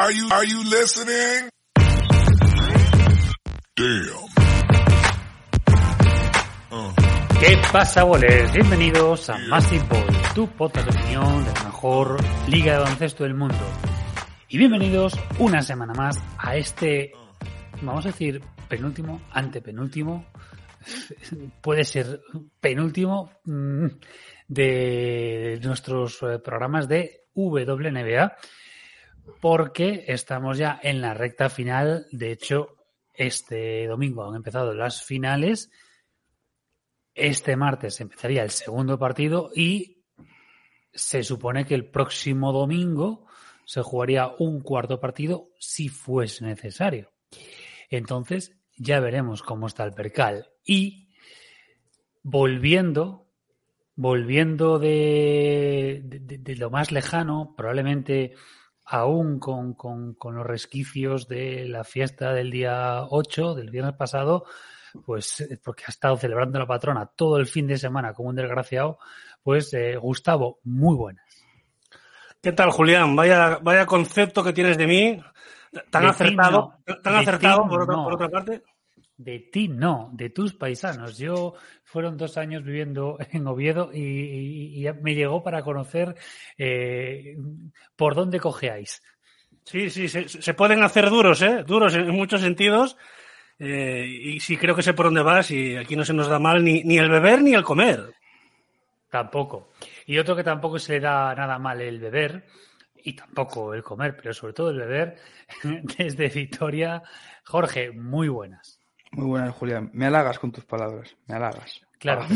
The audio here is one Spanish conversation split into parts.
Are you, are you listening? Damn. ¿Qué pasa, boles? Bienvenidos a Massive Ball, tu podcast de opinión de la mejor liga de baloncesto del mundo. Y bienvenidos una semana más a este, vamos a decir, penúltimo, antepenúltimo, puede ser penúltimo mm, de nuestros eh, programas de WNBA, porque estamos ya en la recta final. De hecho, este domingo han empezado las finales. Este martes empezaría el segundo partido y se supone que el próximo domingo se jugaría un cuarto partido si fuese necesario. Entonces, ya veremos cómo está el percal. Y volviendo, volviendo de, de, lo más lejano, probablemente aún con, con, con, los resquicios de la fiesta del día 8, del viernes pasado, pues porque ha estado celebrando la patrona todo el fin de semana como un desgraciado, pues eh, Gustavo, muy buenas. ¿Qué tal, Julián? Vaya, vaya concepto que tienes de mí, tan De acertado, ti no. tan De acertado ti por, otra, no. por otra parte. De ti no, de tus paisanos. Yo fueron dos años viviendo en Oviedo y, y- y me llegó para conocer eh, por dónde cojeáis. Sí, sí, se, se pueden hacer duros, ¿eh? Duros en muchos sentidos. Eh, y sí creo que sé por dónde vas y aquí no se nos da mal ni, ni el beber ni el comer. Tampoco. Y otro que tampoco se le da nada mal el beber y tampoco el comer, pero sobre todo el beber desde Vitoria. Jorge, muy buenas. Muy buenas, Julián. Me halagas con tus palabras. Me halagas. Claro.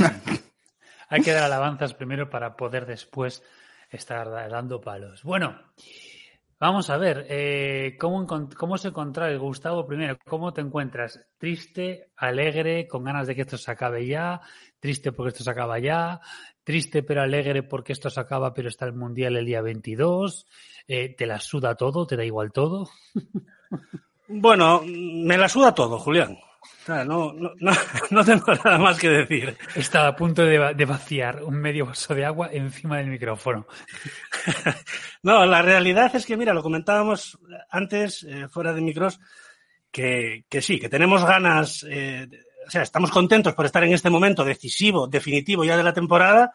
Hay que dar alabanzas primero para poder después estar da- dando palos. Bueno, vamos a ver, eh, ¿cómo, ¿cómo se encuentra el Gustavo primero? ¿Cómo te encuentras? ¿Triste, alegre, con ganas de que esto se acabe ya? ¿Triste porque esto se acaba ya? ¿Triste pero alegre porque esto se acaba pero está el Mundial el día 22? Eh, ¿Te la suda todo? ¿Te da igual todo? Bueno, me la suda todo, Julián. No, no, no, no tengo nada más que decir. Estaba a punto de, va- de vaciar un medio vaso de agua encima del micrófono. No, la realidad es que, mira, lo comentábamos antes, eh, fuera de micros, que, que sí, que tenemos ganas, eh, o sea, estamos contentos por estar en este momento decisivo, definitivo ya de la temporada,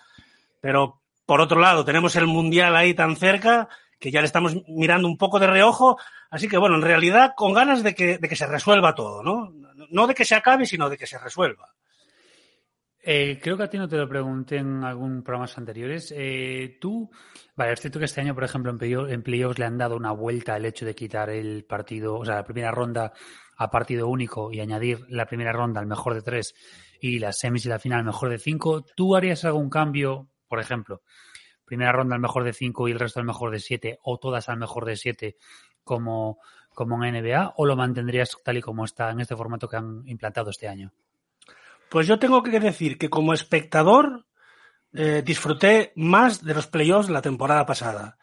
pero por otro lado tenemos el Mundial ahí tan cerca que ya le estamos mirando un poco de reojo, así que bueno, en realidad con ganas de que, de que se resuelva todo, ¿no? No de que se acabe, sino de que se resuelva. Eh, creo que a ti no te lo pregunté en algún programas anteriores. Eh, tú, vale, es cierto que este año, por ejemplo, en playoff- en playoffs le han dado una vuelta al hecho de quitar el partido, o sea, la primera ronda a partido único y añadir la primera ronda al mejor de tres y las semis y la final al mejor de cinco. ¿Tú harías algún cambio, por ejemplo, primera ronda al mejor de cinco y el resto al mejor de siete o todas al mejor de siete como, como en NBA o lo mantendrías tal y como está en este formato que han implantado este año? Pues yo tengo que decir que como espectador eh, disfruté más de los playoffs la temporada pasada.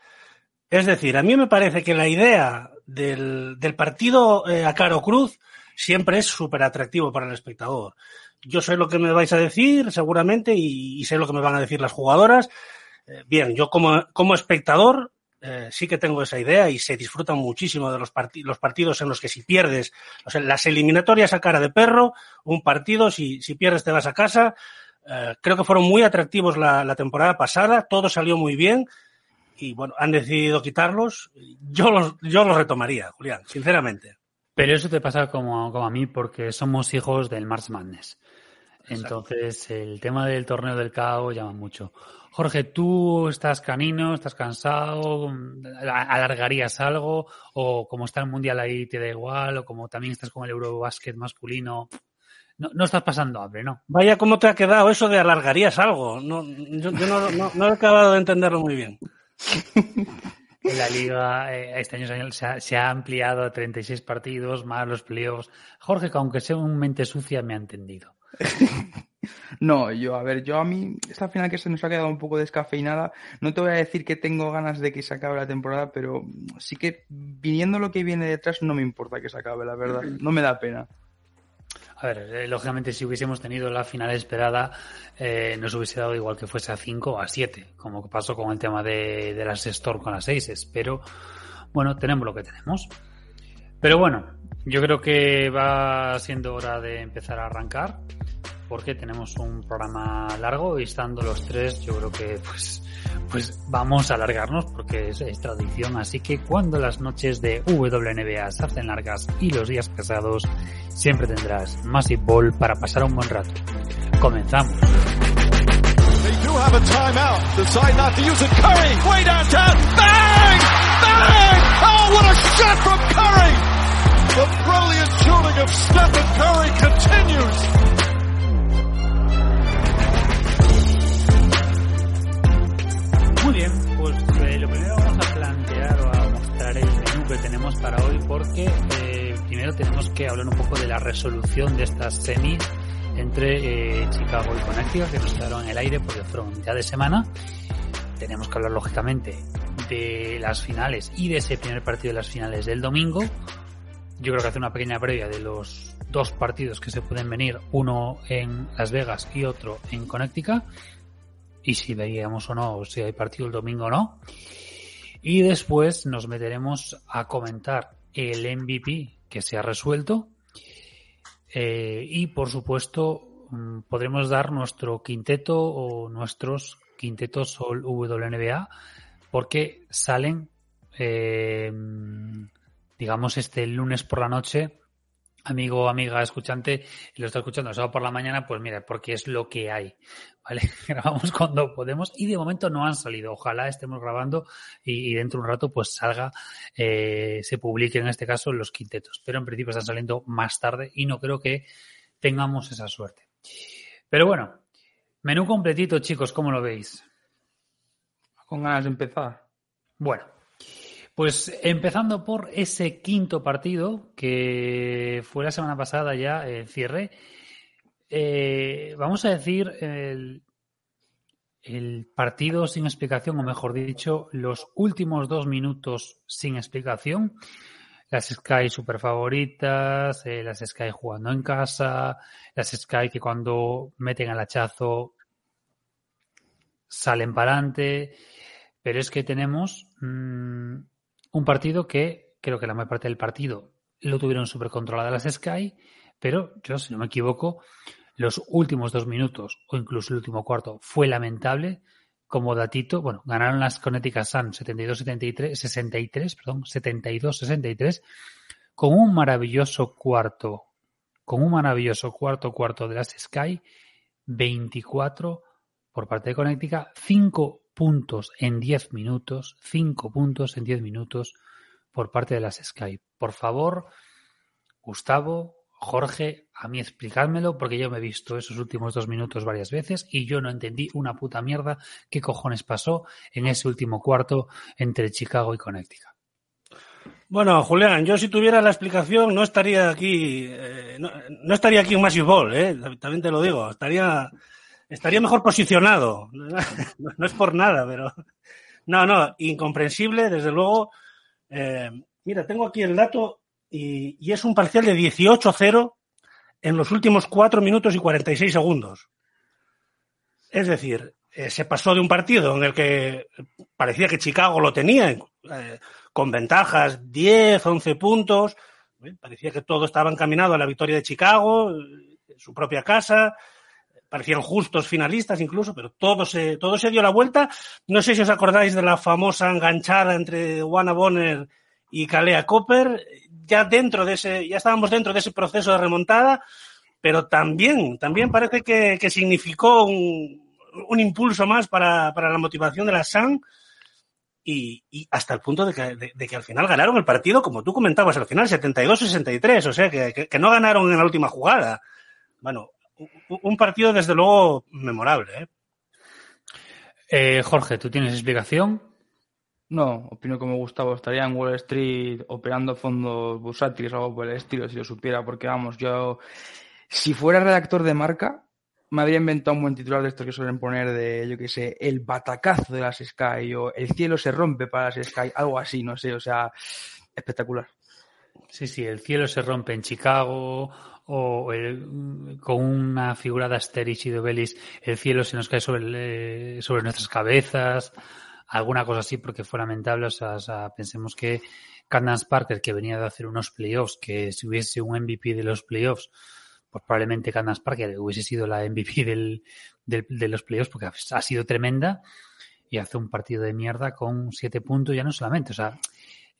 Es decir, a mí me parece que la idea del, partido eh, a Caro Cruz siempre es súper atractivo para el espectador. Yo sé lo que me vais a decir, seguramente, y sé lo que me van a decir las jugadoras. Eh, bien, yo como, como espectador eh, sí que tengo esa idea y se disfrutan muchísimo de los, parti- los partidos en los que si pierdes, o sea, las eliminatorias a cara de perro, un partido, si, si pierdes te vas a casa. Eh, creo que fueron muy atractivos la, la temporada pasada, todo salió muy bien y bueno, han decidido quitarlos. Yo los, yo los retomaría, Julián, sinceramente. Pero eso te pasa como, como a mí porque somos hijos del March Madness. Entonces, el tema del torneo del caos llama mucho. Jorge, ¿tú estás canino, estás cansado? ¿A- ¿Alargarías algo? ¿O como está el Mundial ahí te da igual? ¿O como también estás con el Eurobasket masculino? No, no estás pasando hambre, ¿no? Vaya, ¿cómo te ha quedado eso de alargarías algo? No, yo yo no, no, no he acabado de entenderlo muy bien. En la liga eh, este año se ha- se ha, se ha ampliado a 36 partidos, más los playoffs. Jorge, que aunque sea un mente sucia, me ha entendido. No, yo, a ver, yo a mí, esta final que se nos ha quedado un poco descafeinada, no te voy a decir que tengo ganas de que se acabe la temporada, pero sí que viniendo lo que viene detrás no me importa que se acabe, la verdad. No me da pena. A ver, eh, lógicamente si hubiésemos tenido la final esperada, eh, nos hubiese dado igual que fuese a 5 o a 7, como pasó con el tema de, las Storm con las 6, pero bueno, tenemos lo que tenemos. Pero bueno, yo creo que va siendo hora de empezar a arrancar porque tenemos un programa largo y estando los tres yo creo que pues pues vamos a alargarnos porque es, tradición. Así que cuando las noches de WNBA se hacen largas y los días pesados siempre tendrás Massive Ball para pasar un buen rato. Comenzamos. Curry, The brilliant shooting of Stephen Curry continues. Muy bien, pues eh, lo primero vamos a plantear o a mostrar el menú que tenemos para hoy porque eh, primero tenemos que hablar un poco de la resolución de estas semis entre eh, Chicago y Connecticut que nos quedaron en el aire porque fueron ya de semana. Tenemos que hablar lógicamente de las finales y de ese primer partido de las finales del domingo. Yo creo que hacer una pequeña previa de los dos partidos que se pueden venir, uno en Las Vegas y otro en Connecticut y si veíamos o no, si hay partido el domingo o no. Y después nos meteremos a comentar el MVP que se ha resuelto. Eh, y por supuesto, podremos dar nuestro quinteto o nuestros quintetos Sol WNBA porque salen, eh, digamos, este lunes por la noche amigo, amiga, escuchante, y lo está escuchando el sábado por la mañana, pues mira, porque es lo que hay, ¿vale? Grabamos cuando podemos y de momento no han salido. Ojalá estemos grabando y, y dentro de un rato pues salga, eh, se publique en este caso los quintetos. Pero en principio están saliendo más tarde y no creo que tengamos esa suerte. Pero bueno, menú completito, chicos, ¿cómo lo veis? Con ganas de empezar. Bueno, pues empezando por ese quinto partido que fue la semana pasada ya el cierre, eh, vamos a decir el, el, partido sin explicación, o mejor dicho, los últimos dos minutos sin explicación. Las Sky super favoritas, eh, las Sky jugando en casa, las Sky que cuando meten al hachazo salen para adelante. Pero es que tenemos mmm, un partido que creo que la mayor parte del partido lo tuvieron súper controlada las Sky, pero yo, si no me equivoco, los últimos dos minutos o incluso el último cuarto fue lamentable. Como datito, bueno, ganaron las Connecticut Sun 72-73, 63, perdón, 72-63, con un maravilloso cuarto, con un maravilloso cuarto cuarto de las Sky, 24 por parte de Connecticut, 5 puntos en 10 minutos, 5 puntos en 10 minutos por parte de las Sky. Por favor, Gustavo, Jorge, a mí explicádmelo porque yo me he visto esos últimos dos minutos varias veces y yo no entendí una puta mierda qué cojones pasó en ese último cuarto entre Chicago y Connecticut. Bueno, Julián, yo si tuviera la explicación no estaría aquí, eh, no, no, estaría aquí en Massive Ball, eh, también te lo digo, estaría estaría mejor posicionado. No, es por nada, pero. No, no, incomprensible, desde luego. Eh, mira, tengo aquí el dato y, es un parcial de 18-0 en los últimos 4 minutos y 46 segundos. Es decir, eh, se pasó de un partido en el que parecía que Chicago lo tenía, eh, con ventajas 10, 11 puntos. Parecía que todo estaba encaminado a la victoria de Chicago, en su propia casa, parecían justos finalistas incluso, pero todo se, todo se dio la vuelta. No sé si os acordáis de la famosa enganchada entre Juana Bonner y Kalea Copper. Ya dentro de ese, ya estábamos dentro de ese proceso de remontada, pero también, también parece que, que significó un, un, impulso más para, para, la motivación de la SAN. Y, y, hasta el punto de que, de, de que, al final ganaron el partido, como tú comentabas, al final 72-63, o sea, que, que, que no ganaron en la última jugada. Bueno, un partido desde luego memorable. ¿eh? Eh, Jorge, ¿tú tienes explicación? No, opino como Gustavo, estaría en Wall Street operando fondos bursátiles o algo por el estilo, si lo supiera, porque vamos, yo, si fuera redactor de marca, me habría inventado un buen titular de estos que suelen poner de, yo qué sé, el batacazo de las Sky o el cielo se rompe para las Sky, algo así, no sé, o sea, espectacular. Sí, sí, el cielo se rompe en Chicago o el, con una figura de Asterix y de Obelix, el cielo se nos cae sobre, el, sobre nuestras cabezas, alguna cosa así porque fue lamentable. O sea, o sea, pensemos que Candace Parker, que venía de hacer unos playoffs, que si hubiese un MVP de los playoffs, pues probablemente Candace Parker hubiese sido la MVP del, del- de los playoffs porque ha sido tremenda y hace un partido de mierda con siete puntos, ya no solamente, o sea,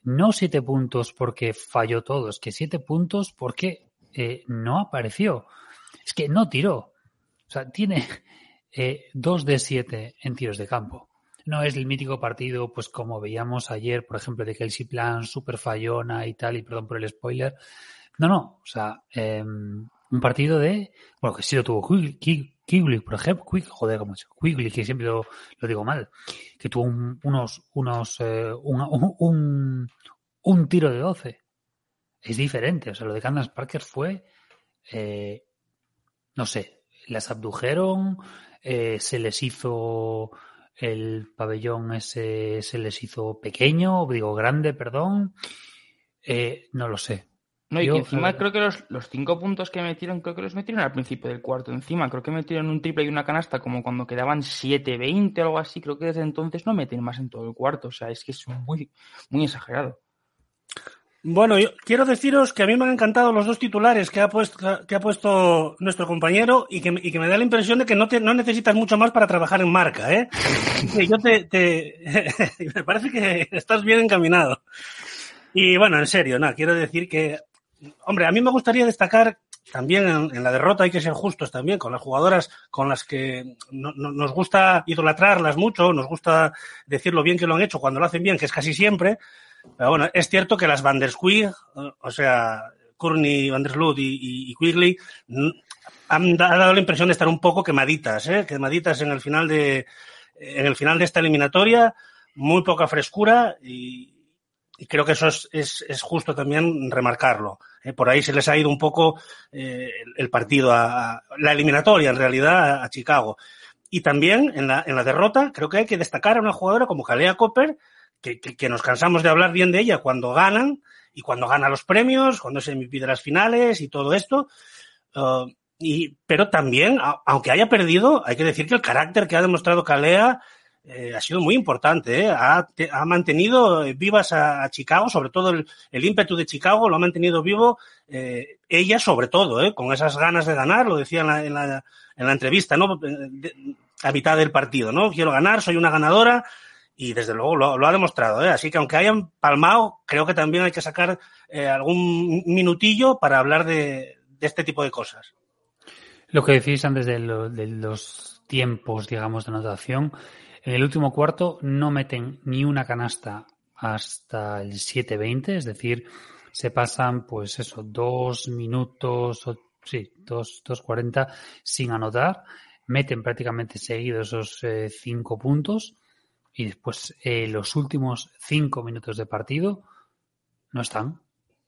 no siete puntos porque falló todo, es que siete puntos porque eh, no apareció, es que no tiró, o sea, tiene eh, dos de siete en tiros de campo. No es el mítico partido, pues como veíamos ayer, por ejemplo, de Kelsey Plan, super fallona y tal, y perdón por el spoiler. No, no, o sea, eh, un partido de, bueno, que sí lo tuvo Quig- Quig- Quigley, por ejemplo, Quig, joder, como Quigley, que siempre lo, digo mal, que tuvo un- unos, unos, eh, un- un tiro de 12. Es diferente, o sea, lo de Candace Parker fue, eh, no sé, las abdujeron, eh, se les hizo el pabellón ese, se les hizo pequeño, digo grande, perdón, eh, no lo sé. No, y Yo, que encima eh, creo que los, los cinco puntos que metieron, creo que los metieron al principio del cuarto. Encima, creo que metieron un triple y una canasta como cuando quedaban 7-20 o algo así. Creo que desde entonces no meten más en todo el cuarto. O sea, es que es muy, muy exagerado. Bueno, yo quiero deciros que a mí me han encantado los dos titulares que ha puesto, que ha puesto nuestro compañero y que, me- da la impresión de que no, te, no necesitas mucho más para trabajar en marca, ¿eh? Yo te, me parece que estás bien encaminado. Y bueno, en serio, nada, quiero decir que, hombre, a mí me gustaría destacar también en, la derrota hay que ser justos también con las jugadoras con las que no- no- nos gusta idolatrarlas mucho, nos gusta decir lo bien que lo han hecho cuando lo hacen bien, que es casi siempre. Bueno, es cierto que las Van der Squig, o sea, Courtney, Van der Sloot y, Quigley, mm, han da- dado la impresión de estar un poco quemaditas, ¿eh? quemaditas en el final de en el final de esta eliminatoria, muy poca frescura y, creo que eso es, es, es justo también remarcarlo. ¿eh? Por ahí se les ha ido un poco eh, el, partido, a, la eliminatoria en realidad a, a Chicago. Y también en la, en la derrota creo que hay que destacar a una jugadora como Kalea Copper, que, nos cansamos de hablar bien de ella cuando ganan y cuando gana los premios, cuando es MVP de las finales y todo esto. Uh, y, pero también, aunque haya perdido, hay que decir que el carácter que ha demostrado Kalea eh, ha sido muy importante. ¿eh? Ha, te- ha mantenido vivas a, Chicago, sobre todo el, el ímpetu de Chicago lo ha mantenido vivo eh, ella, sobre todo, ¿eh? con esas ganas de ganar, lo decía en la, en la, en la entrevista, ¿no? De- a mitad del partido, ¿no? Quiero ganar, soy una ganadora y desde luego lo, ha demostrado. ¿eh? Así que aunque hayan palmado, creo que también hay que sacar eh, algún minutillo para hablar de, este tipo de cosas. Lo que decís antes de, lo- de los tiempos, digamos, de anotación, en el último cuarto no meten ni una canasta hasta el 7-20, es decir, se pasan, pues eso, dos minutos, o, sí, dos, dos cuarenta sin anotar, meten prácticamente seguidos esos eh, cinco puntos y después eh, los últimos cinco minutos de partido no están.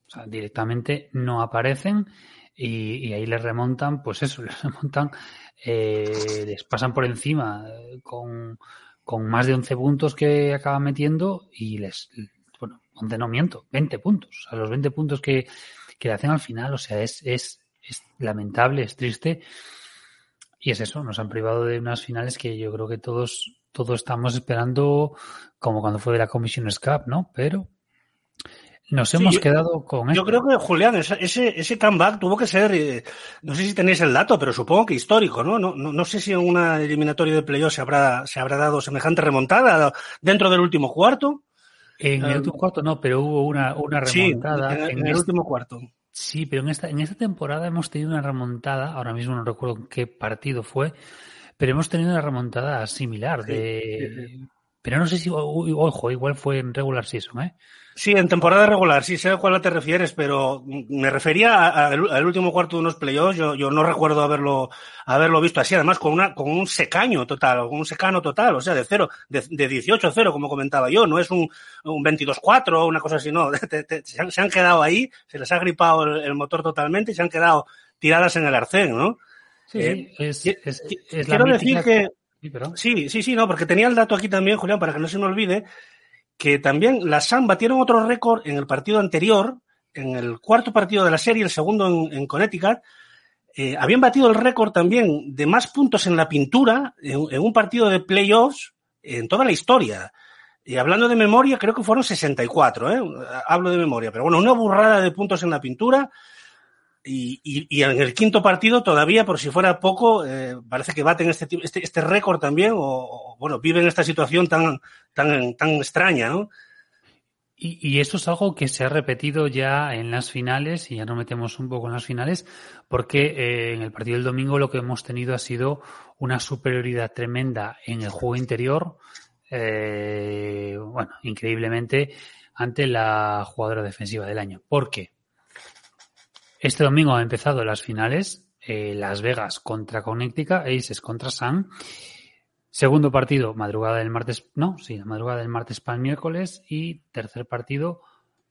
O sea, directamente no aparecen y, ahí les remontan, pues eso, les remontan, eh, les pasan por encima eh, con, con más de 11 puntos que acaban metiendo y les, bueno, 11 no miento, 20 puntos. O sea, los 20 puntos que, que le hacen al final, o sea, es, es, es lamentable, es triste. Y es eso, nos han privado de unas finales que yo creo que todos, todos estamos esperando, como cuando fue de la Commissioners Cup, ¿no? Pero nos hemos yo- quedado con Yo esto. creo que, Julián, ese, ese, comeback tuvo que ser, eh, no sé si tenéis el dato, pero supongo que histórico, ¿no? No, no, no sé si en una eliminatoria de playoff se habrá, se habrá dado semejante remontada dentro del último cuarto. En el Um, último cuarto no, pero hubo una, una Sí, remontada. en, en en el este- último cuarto. Sí, pero en esta, en esta temporada hemos tenido una remontada, ahora mismo no recuerdo en qué partido fue, pero hemos tenido una remontada similar Sí, de... sí, Pero no sé si, ojo, igual fue en regular season, ¿eh? Sí, en temporada regular, sí sé a cuál te refieres, pero me refería al último cuarto de unos playoffs. Yo, yo no recuerdo haberlo, haberlo visto así, además con una, con un secaño total, con un secano total, o sea, de cero, de, de 18-0, como comentaba yo, no es un, un 22-4 o una cosa así, no. Te- te- se, han, se han quedado ahí, se les ha gripado el, el motor totalmente y se han quedado tiradas en el arcén, ¿no? Sí, Eh, sí, es, qui- es- es la Quiero decir que, Sí, perdón. Sí, sí, sí, no, porque tenía el dato aquí también, Julián, para que no se me olvide, que también las SAM batieron otro récord en el partido anterior, en el cuarto partido de la serie, el segundo en, en Connecticut. Eh, habían batido el récord también de más puntos en la pintura en, en un partido de playoffs en toda la historia. y hablando de memoria, creo que fueron 64, ¿eh? Hablo de memoria, pero bueno, una burrada de puntos en la pintura. Y, en el quinto partido todavía, por si fuera poco, eh, parece que baten este, este, este récord también, o, o, bueno, viven esta situación tan, tan, tan extraña, ¿no? Y, y, eso es algo que se ha repetido ya en las finales, y ya nos metemos un poco en las finales, porque eh, en el partido del domingo lo que hemos tenido ha sido una superioridad tremenda en el juego interior, eh, bueno, increíblemente, ante la jugadora defensiva del año. ¿Por qué? Este domingo han empezado las finales, eh, Las Vegas contra Connecticut, Aces contra Sun. Segundo partido, madrugada del martes, no, sí, madrugada del martes para el miércoles. Y tercer partido,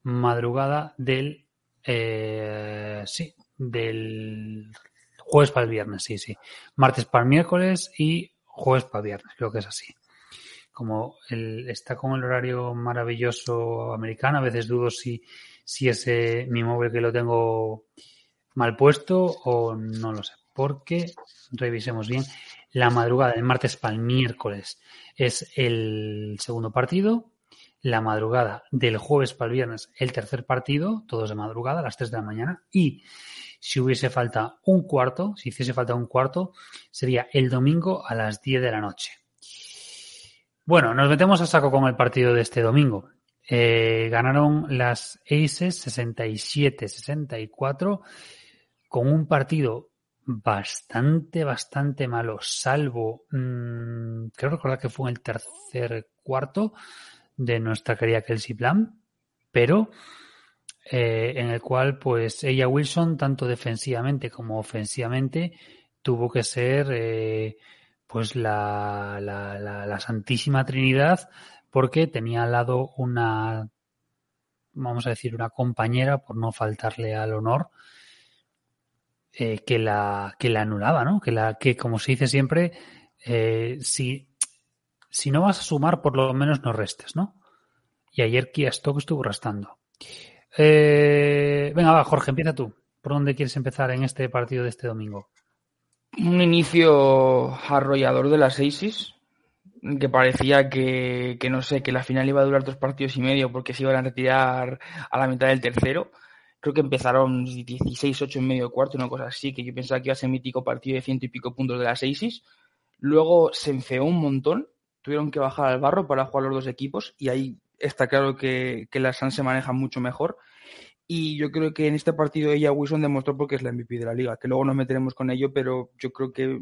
madrugada del, eh, sí, del jueves para el viernes, sí, sí. Martes para el miércoles y jueves para el viernes, creo que es así. Como el, está con el horario maravilloso americano, a veces dudo si, si es mi móvil que lo tengo mal puesto o no lo sé. Porque, revisemos bien, la madrugada del martes para el miércoles es el segundo partido. La madrugada del jueves para el viernes, el tercer partido, todos de madrugada, a las 3 de la mañana. Y si hubiese falta un cuarto, si hiciese falta un cuarto, sería el domingo a las 10 de la noche. Bueno, nos metemos a saco con el partido de este domingo. Eh, ganaron las Aces 67-64 con un partido bastante, bastante malo, salvo, mmm, creo recordar que fue en el tercer cuarto de nuestra querida Kelsey Plan, pero eh, en el cual pues ella Wilson, tanto defensivamente como ofensivamente, tuvo que ser eh, pues la, la, la, la Santísima Trinidad porque tenía al lado una, vamos a decir, una compañera, por no faltarle al honor, eh, que, la, que la anulaba, ¿no? Que, la, que como se dice siempre, eh, si, si no vas a sumar, por lo menos no restes, ¿no? Y ayer Kia Stock estuvo restando. Eh, venga, va, Jorge, empieza tú. ¿Por dónde quieres empezar en este partido de este domingo? Un inicio arrollador de las Aces, que parecía que, que, no sé, que la final iba a durar dos partidos y medio porque se iban a retirar a la mitad del tercero. Creo que empezaron 16-8 en medio cuarto, una cosa así, que yo pensaba que iba a ser mítico partido de ciento y pico puntos de las Aces. Luego se enfeó un montón, tuvieron que bajar al barro para jugar los dos equipos y ahí está claro que, que las Suns se manejan mucho mejor. Y yo creo que en este partido ella Wilson demostró porque es la MVP de la liga, que luego nos meteremos con ello, pero yo creo que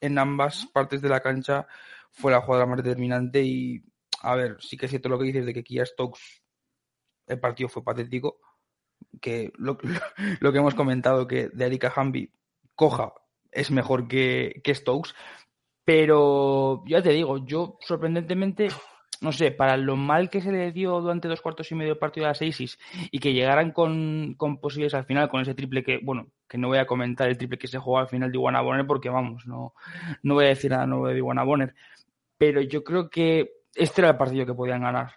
en ambas partes de la cancha fue la jugadora más determinante y a ver, sí que es cierto lo que dices de que Kia Stokes el partido fue patético, que lo, lo, que hemos comentado que de Erika Hamby coja es mejor que, que Stokes, pero ya te digo, yo sorprendentemente no sé, para lo mal que se le dio durante dos cuartos y medio del partido de las Aces y que llegaran con, con posibles al final, con ese triple que, bueno, que no voy a comentar el triple que se jugó al final de Iguana Bonner porque, vamos, no, no voy a decir nada nuevo de Iguana Bonner. Pero yo creo que este era el partido que podían ganar.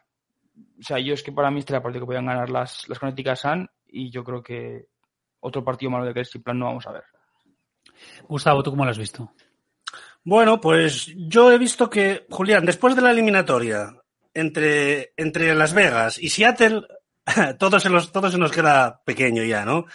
O sea, yo es que para mí este era el partido que podían ganar las, las Connecticut Sun y yo creo que otro partido malo de Kelsey Plan no vamos a ver. Gustavo, ¿tú cómo lo has visto? Bueno, pues yo he visto que, Julián, después de la eliminatoria entre, entre Las Vegas y Seattle, todo se, los, todo se nos queda pequeño ya, ¿no?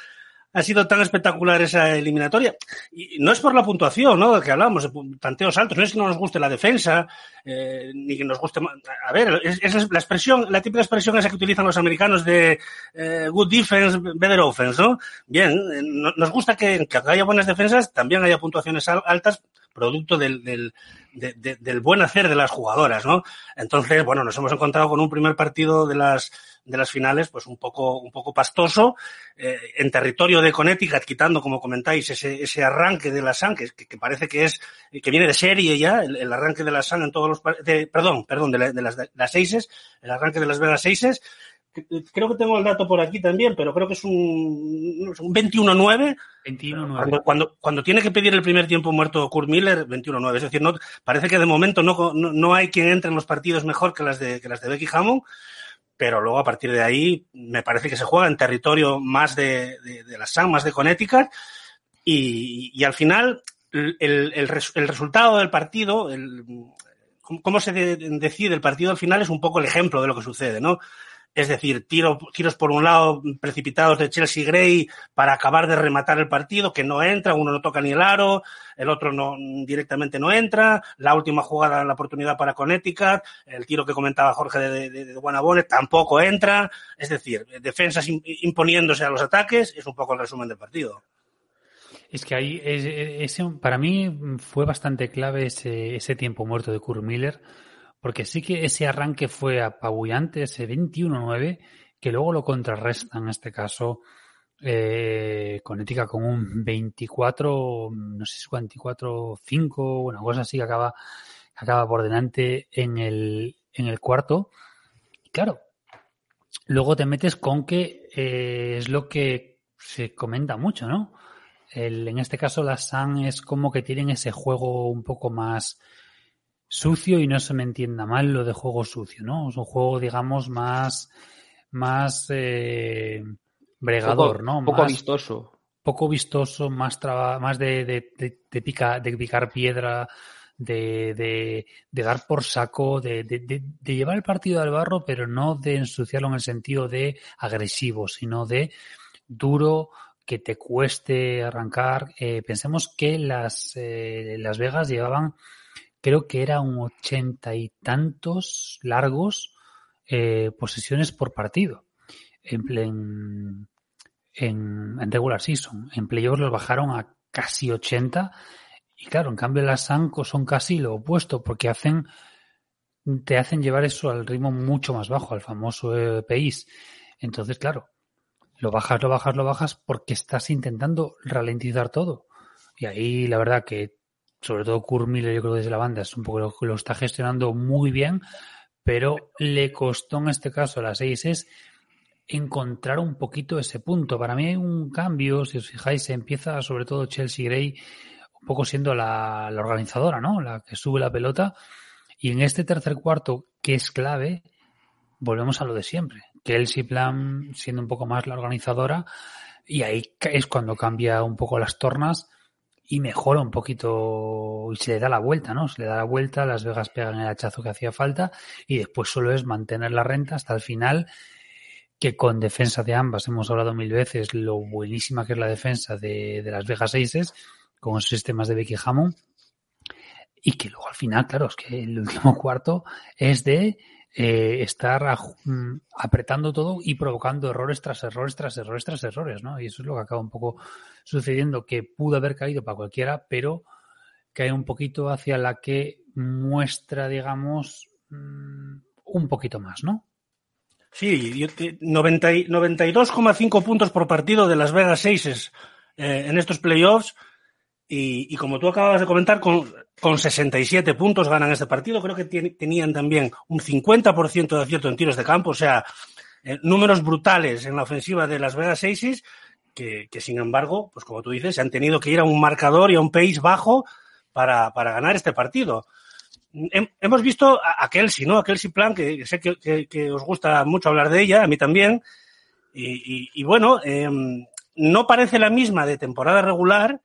Ha sido tan espectacular esa eliminatoria. Y no es por la puntuación, ¿no? Que hablamos de tanteos altos. No es que no nos guste la defensa, eh, ni que nos guste. A ver, es, es, la expresión, la típica expresión esa que utilizan los americanos de eh, good defense, better offense, ¿no? Bien, eh, nos gusta que, que haya buenas defensas, también haya puntuaciones altas, producto del, del, de, de, del buen hacer de las jugadoras, ¿no? Entonces, bueno, nos hemos encontrado con un primer partido de las de las finales, pues un poco, un poco pastoso, eh, en territorio de Connecticut, quitando, como comentáis, ese, ese arranque de la SAN, que, parece que es, que viene de serie ya, el, el arranque de la SAN en todos los, de, perdón, perdón, de, la, de las, de las Seises, el arranque de las Vegas Seises, creo que tengo el dato por aquí también, pero creo que es un, un 21-9. 21 cuando, cuando, cuando, tiene que pedir el primer tiempo muerto Kurt Miller, 21-9. Es decir, no, parece que de momento no, no, no, hay quien entre en los partidos mejor que las de, que las de Becky Hammond, pero luego a partir de ahí me parece que se juega en territorio más de, de, de la SAM, más de Connecticut, y, y al final el, el, el, res, el resultado del partido, el, cómo se de, decide el partido al final es un poco el ejemplo de lo que sucede, ¿no? Es decir, tiro, tiros por un lado precipitados de Chelsea Gray para acabar de rematar el partido, que no entra, uno no toca ni el aro, el otro no directamente no entra, la última jugada, la oportunidad para Connecticut, el tiro que comentaba Jorge de, de, tampoco entra, es decir, defensas imponiéndose a los ataques, es un poco el resumen del partido. Es que ahí, ese, para mí fue bastante clave ese, ese tiempo muerto de Kurt Miller porque sí que ese arranque fue apabullante, ese 21-9, que luego lo contrarresta en este caso eh, con un 24, no sé si 24-5, una cosa así que acaba, acaba por delante en el, en el cuarto. Y claro, luego te metes con que eh, es lo que se comenta mucho, ¿no? El, en este caso, las Sun es como que tienen ese juego un poco más sucio y no se me entienda mal lo de juego sucio, ¿no? Es un juego, digamos, más, más eh, bregador, poco, ¿no? Poco más, vistoso. Poco vistoso, más traba, más de, de, de, de, pica, de picar piedra, de, de, de dar por saco, de, de, de, llevar el partido al barro, pero no de ensuciarlo en el sentido de agresivo, sino de duro, que te cueste arrancar. Eh, pensemos que las, eh, Las Vegas llevaban creo que era un ochenta y tantos largos eh, posesiones por partido en, en, en, regular season. En playoffs los bajaron a casi 80 y claro, en cambio las Sanco son casi lo opuesto porque hacen te hacen llevar eso al ritmo mucho más bajo, al famoso eh. Entonces, claro, lo bajas, lo bajas, lo bajas porque estás intentando ralentizar todo. Y ahí la verdad que sobre todo Kurt yo creo que desde la banda es un poco lo que lo está gestionando muy bien, pero le costó en este caso a las seis es encontrar un poquito ese punto. Para mí hay un cambio, si os fijáis, empieza sobre todo Chelsea Gray un poco siendo la, la organizadora, ¿no? La que sube la pelota. Y en este tercer cuarto, que es clave, volvemos a lo de siempre. Kelsey Plan siendo un poco más la organizadora y ahí es cuando cambia un poco las tornas y mejora un poquito y se le da la vuelta, ¿no? Se le da la vuelta, Las Vegas pegan el hachazo que hacía falta y después solo es mantener la renta hasta el final, que con defensa de ambas hemos hablado mil veces lo buenísima que es la defensa de, de Las Vegas Aces con los sistemas de Becky Hammond y que luego al final, claro, es que el último cuarto es de eh, estar mm, apretando todo y provocando errores tras errores tras errores tras errores, ¿no? Y eso es lo que acaba un poco sucediendo, que pudo haber caído para cualquiera, pero cae un poquito hacia la que muestra, digamos, mm, un poquito más, ¿no? Sí, 92,5 puntos por partido de Las Vegas Aces eh, en estos playoffs. Y, y, como tú acabas de comentar, con, con 67 puntos ganan este partido. Creo que tenían también un 50% de acierto en tiros de campo, o sea, eh, números brutales en la ofensiva de Las Vegas Aces, que, sin embargo, pues como tú dices, se han tenido que ir a un marcador y a un pace bajo para, para ganar este partido. Hemos visto a Kelsey, ¿no? A Kelsey Plan, que sé que, os gusta mucho hablar de ella, a mí también. Y, bueno, eh, no parece la misma de temporada regular,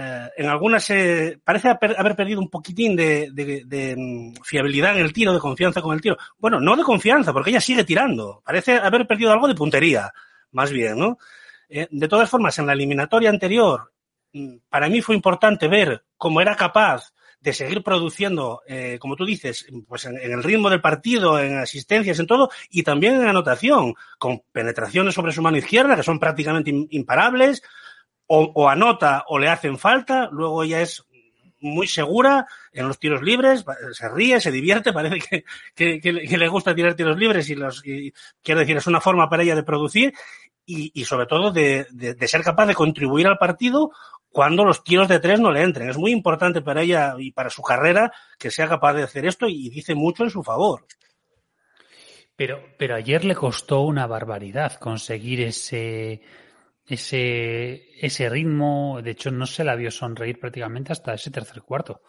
eh, en algunas eh, parece haber perdido un poquitín de, de, fiabilidad en el tiro, de confianza con el tiro. Bueno, no de confianza, porque ella sigue tirando. Parece haber perdido algo de puntería, más bien, ¿no? Eh, de todas formas, en la eliminatoria anterior, para mí fue importante ver cómo era capaz de seguir produciendo, eh, como tú dices, pues en, el ritmo del partido, en asistencias, en todo, y también en anotación, con penetraciones sobre su mano izquierda, que son prácticamente imparables, o, anota o le hacen falta, luego ella es muy segura en los tiros libres, se ríe, se divierte, parece que, que le gusta tirar tiros libres y, los, y quiero decir, es una forma para ella de producir y, y sobre todo de, de, de, ser capaz de contribuir al partido cuando los tiros de tres no le entren. Es muy importante para ella y para su carrera que sea capaz de hacer esto y dice mucho en su favor. Pero, pero ayer le costó una barbaridad conseguir ese, ese, ese ritmo. De hecho, no se la vio sonreír prácticamente hasta ese tercer cuarto.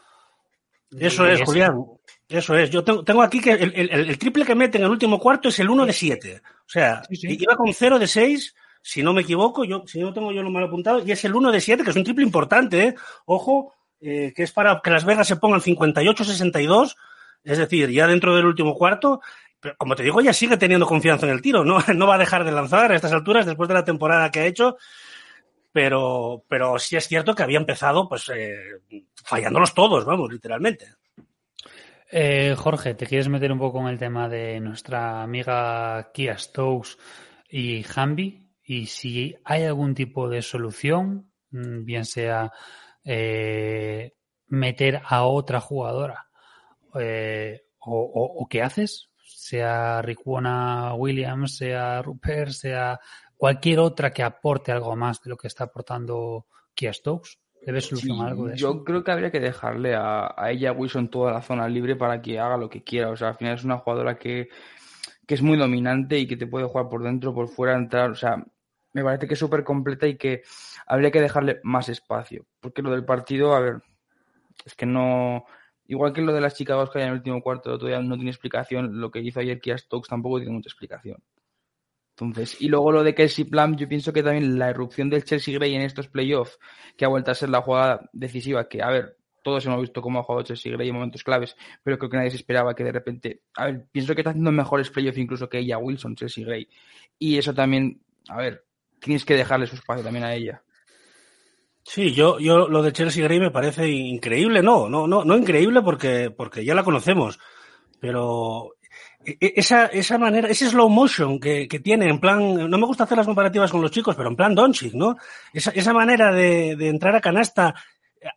Eso es, Julián. Eso es. Yo tengo, tengo aquí que el, el, el, triple que mete en el último cuarto es el 1 de 7. O sea, sí, sí. iba con 0 de 6, si no me equivoco, yo, si no tengo yo lo mal apuntado, y es el 1 de 7, que es un triple importante, ¿eh? Ojo, eh, que es para que Las Vegas se pongan 58-62. Es decir, ya dentro del último cuarto, pero como te digo, ya sigue teniendo confianza en el tiro. No, no va a dejar de lanzar a estas alturas después de la temporada que ha hecho. Pero, pero sí es cierto que había empezado pues eh, fallándolos todos, vamos, literalmente. Eh, Jorge, ¿te quieres meter un poco en el tema de nuestra amiga Kia Stokes y Hambi? Y si hay algún tipo de solución, mm, bien sea eh, meter a otra jugadora eh, o, qué haces, sea Rickwana Williams, sea Rupert, sea cualquier otra que aporte algo más de lo que está aportando Kia Stokes. ¿Debe solucionar Sí, algo de yo eso? creo que habría que dejarle a, a ella Wilson toda la zona libre para que haga lo que quiera. O sea, al final es una jugadora que, que es muy dominante y que te puede jugar por dentro, por fuera, entrar. O sea, me parece que es súper completa y que habría que dejarle más espacio. Porque lo del partido, a ver, es que no. Igual que lo de las Chicago que hay en el último cuarto, todavía no tiene explicación. Lo que hizo ayer Kia Stokes tampoco tiene mucha explicación. Entonces, y luego lo de Kelsey Plum, yo pienso que también la erupción del Chelsea Gray en estos playoffs, que ha vuelto a ser la jugada decisiva, que a ver, todos hemos visto cómo ha jugado Chelsea Gray en momentos claves, pero creo que nadie se esperaba que de repente, a ver, pienso que está haciendo mejores playoffs incluso que ella Wilson, Chelsea Gray. Y eso también, a ver, tienes que dejarle su espacio también a ella. Sí, yo, yo lo de Chelsea Gray me parece increíble, no, no, no, no increíble porque, porque ya la conocemos, pero e, esa, esa manera, ese slow motion que, que, tiene, en plan, no me gusta hacer las comparativas con los chicos, pero en plan Doncic, ¿no? Esa, esa manera de, de, entrar a canasta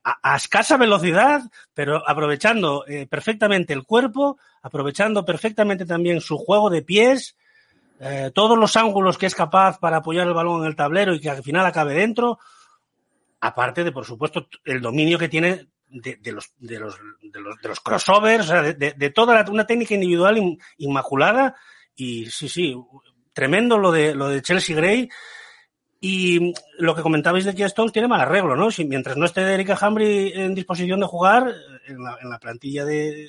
a, a, escasa velocidad, pero aprovechando eh, perfectamente el cuerpo, aprovechando perfectamente también su juego de pies, eh, todos los ángulos que es capaz para apoyar el balón en el tablero y que al final acabe dentro, aparte de, por supuesto, el dominio que tiene de, de, los, de, los, de, los, crossovers, o sea, de, toda la, una técnica individual in, inmaculada. Y sí, sí, tremendo lo de, lo de Chelsea Gray. Y lo que comentabais de Kia tiene mal arreglo, ¿no? Si mientras no esté Erika Hambry en disposición de jugar, en la, en la plantilla de,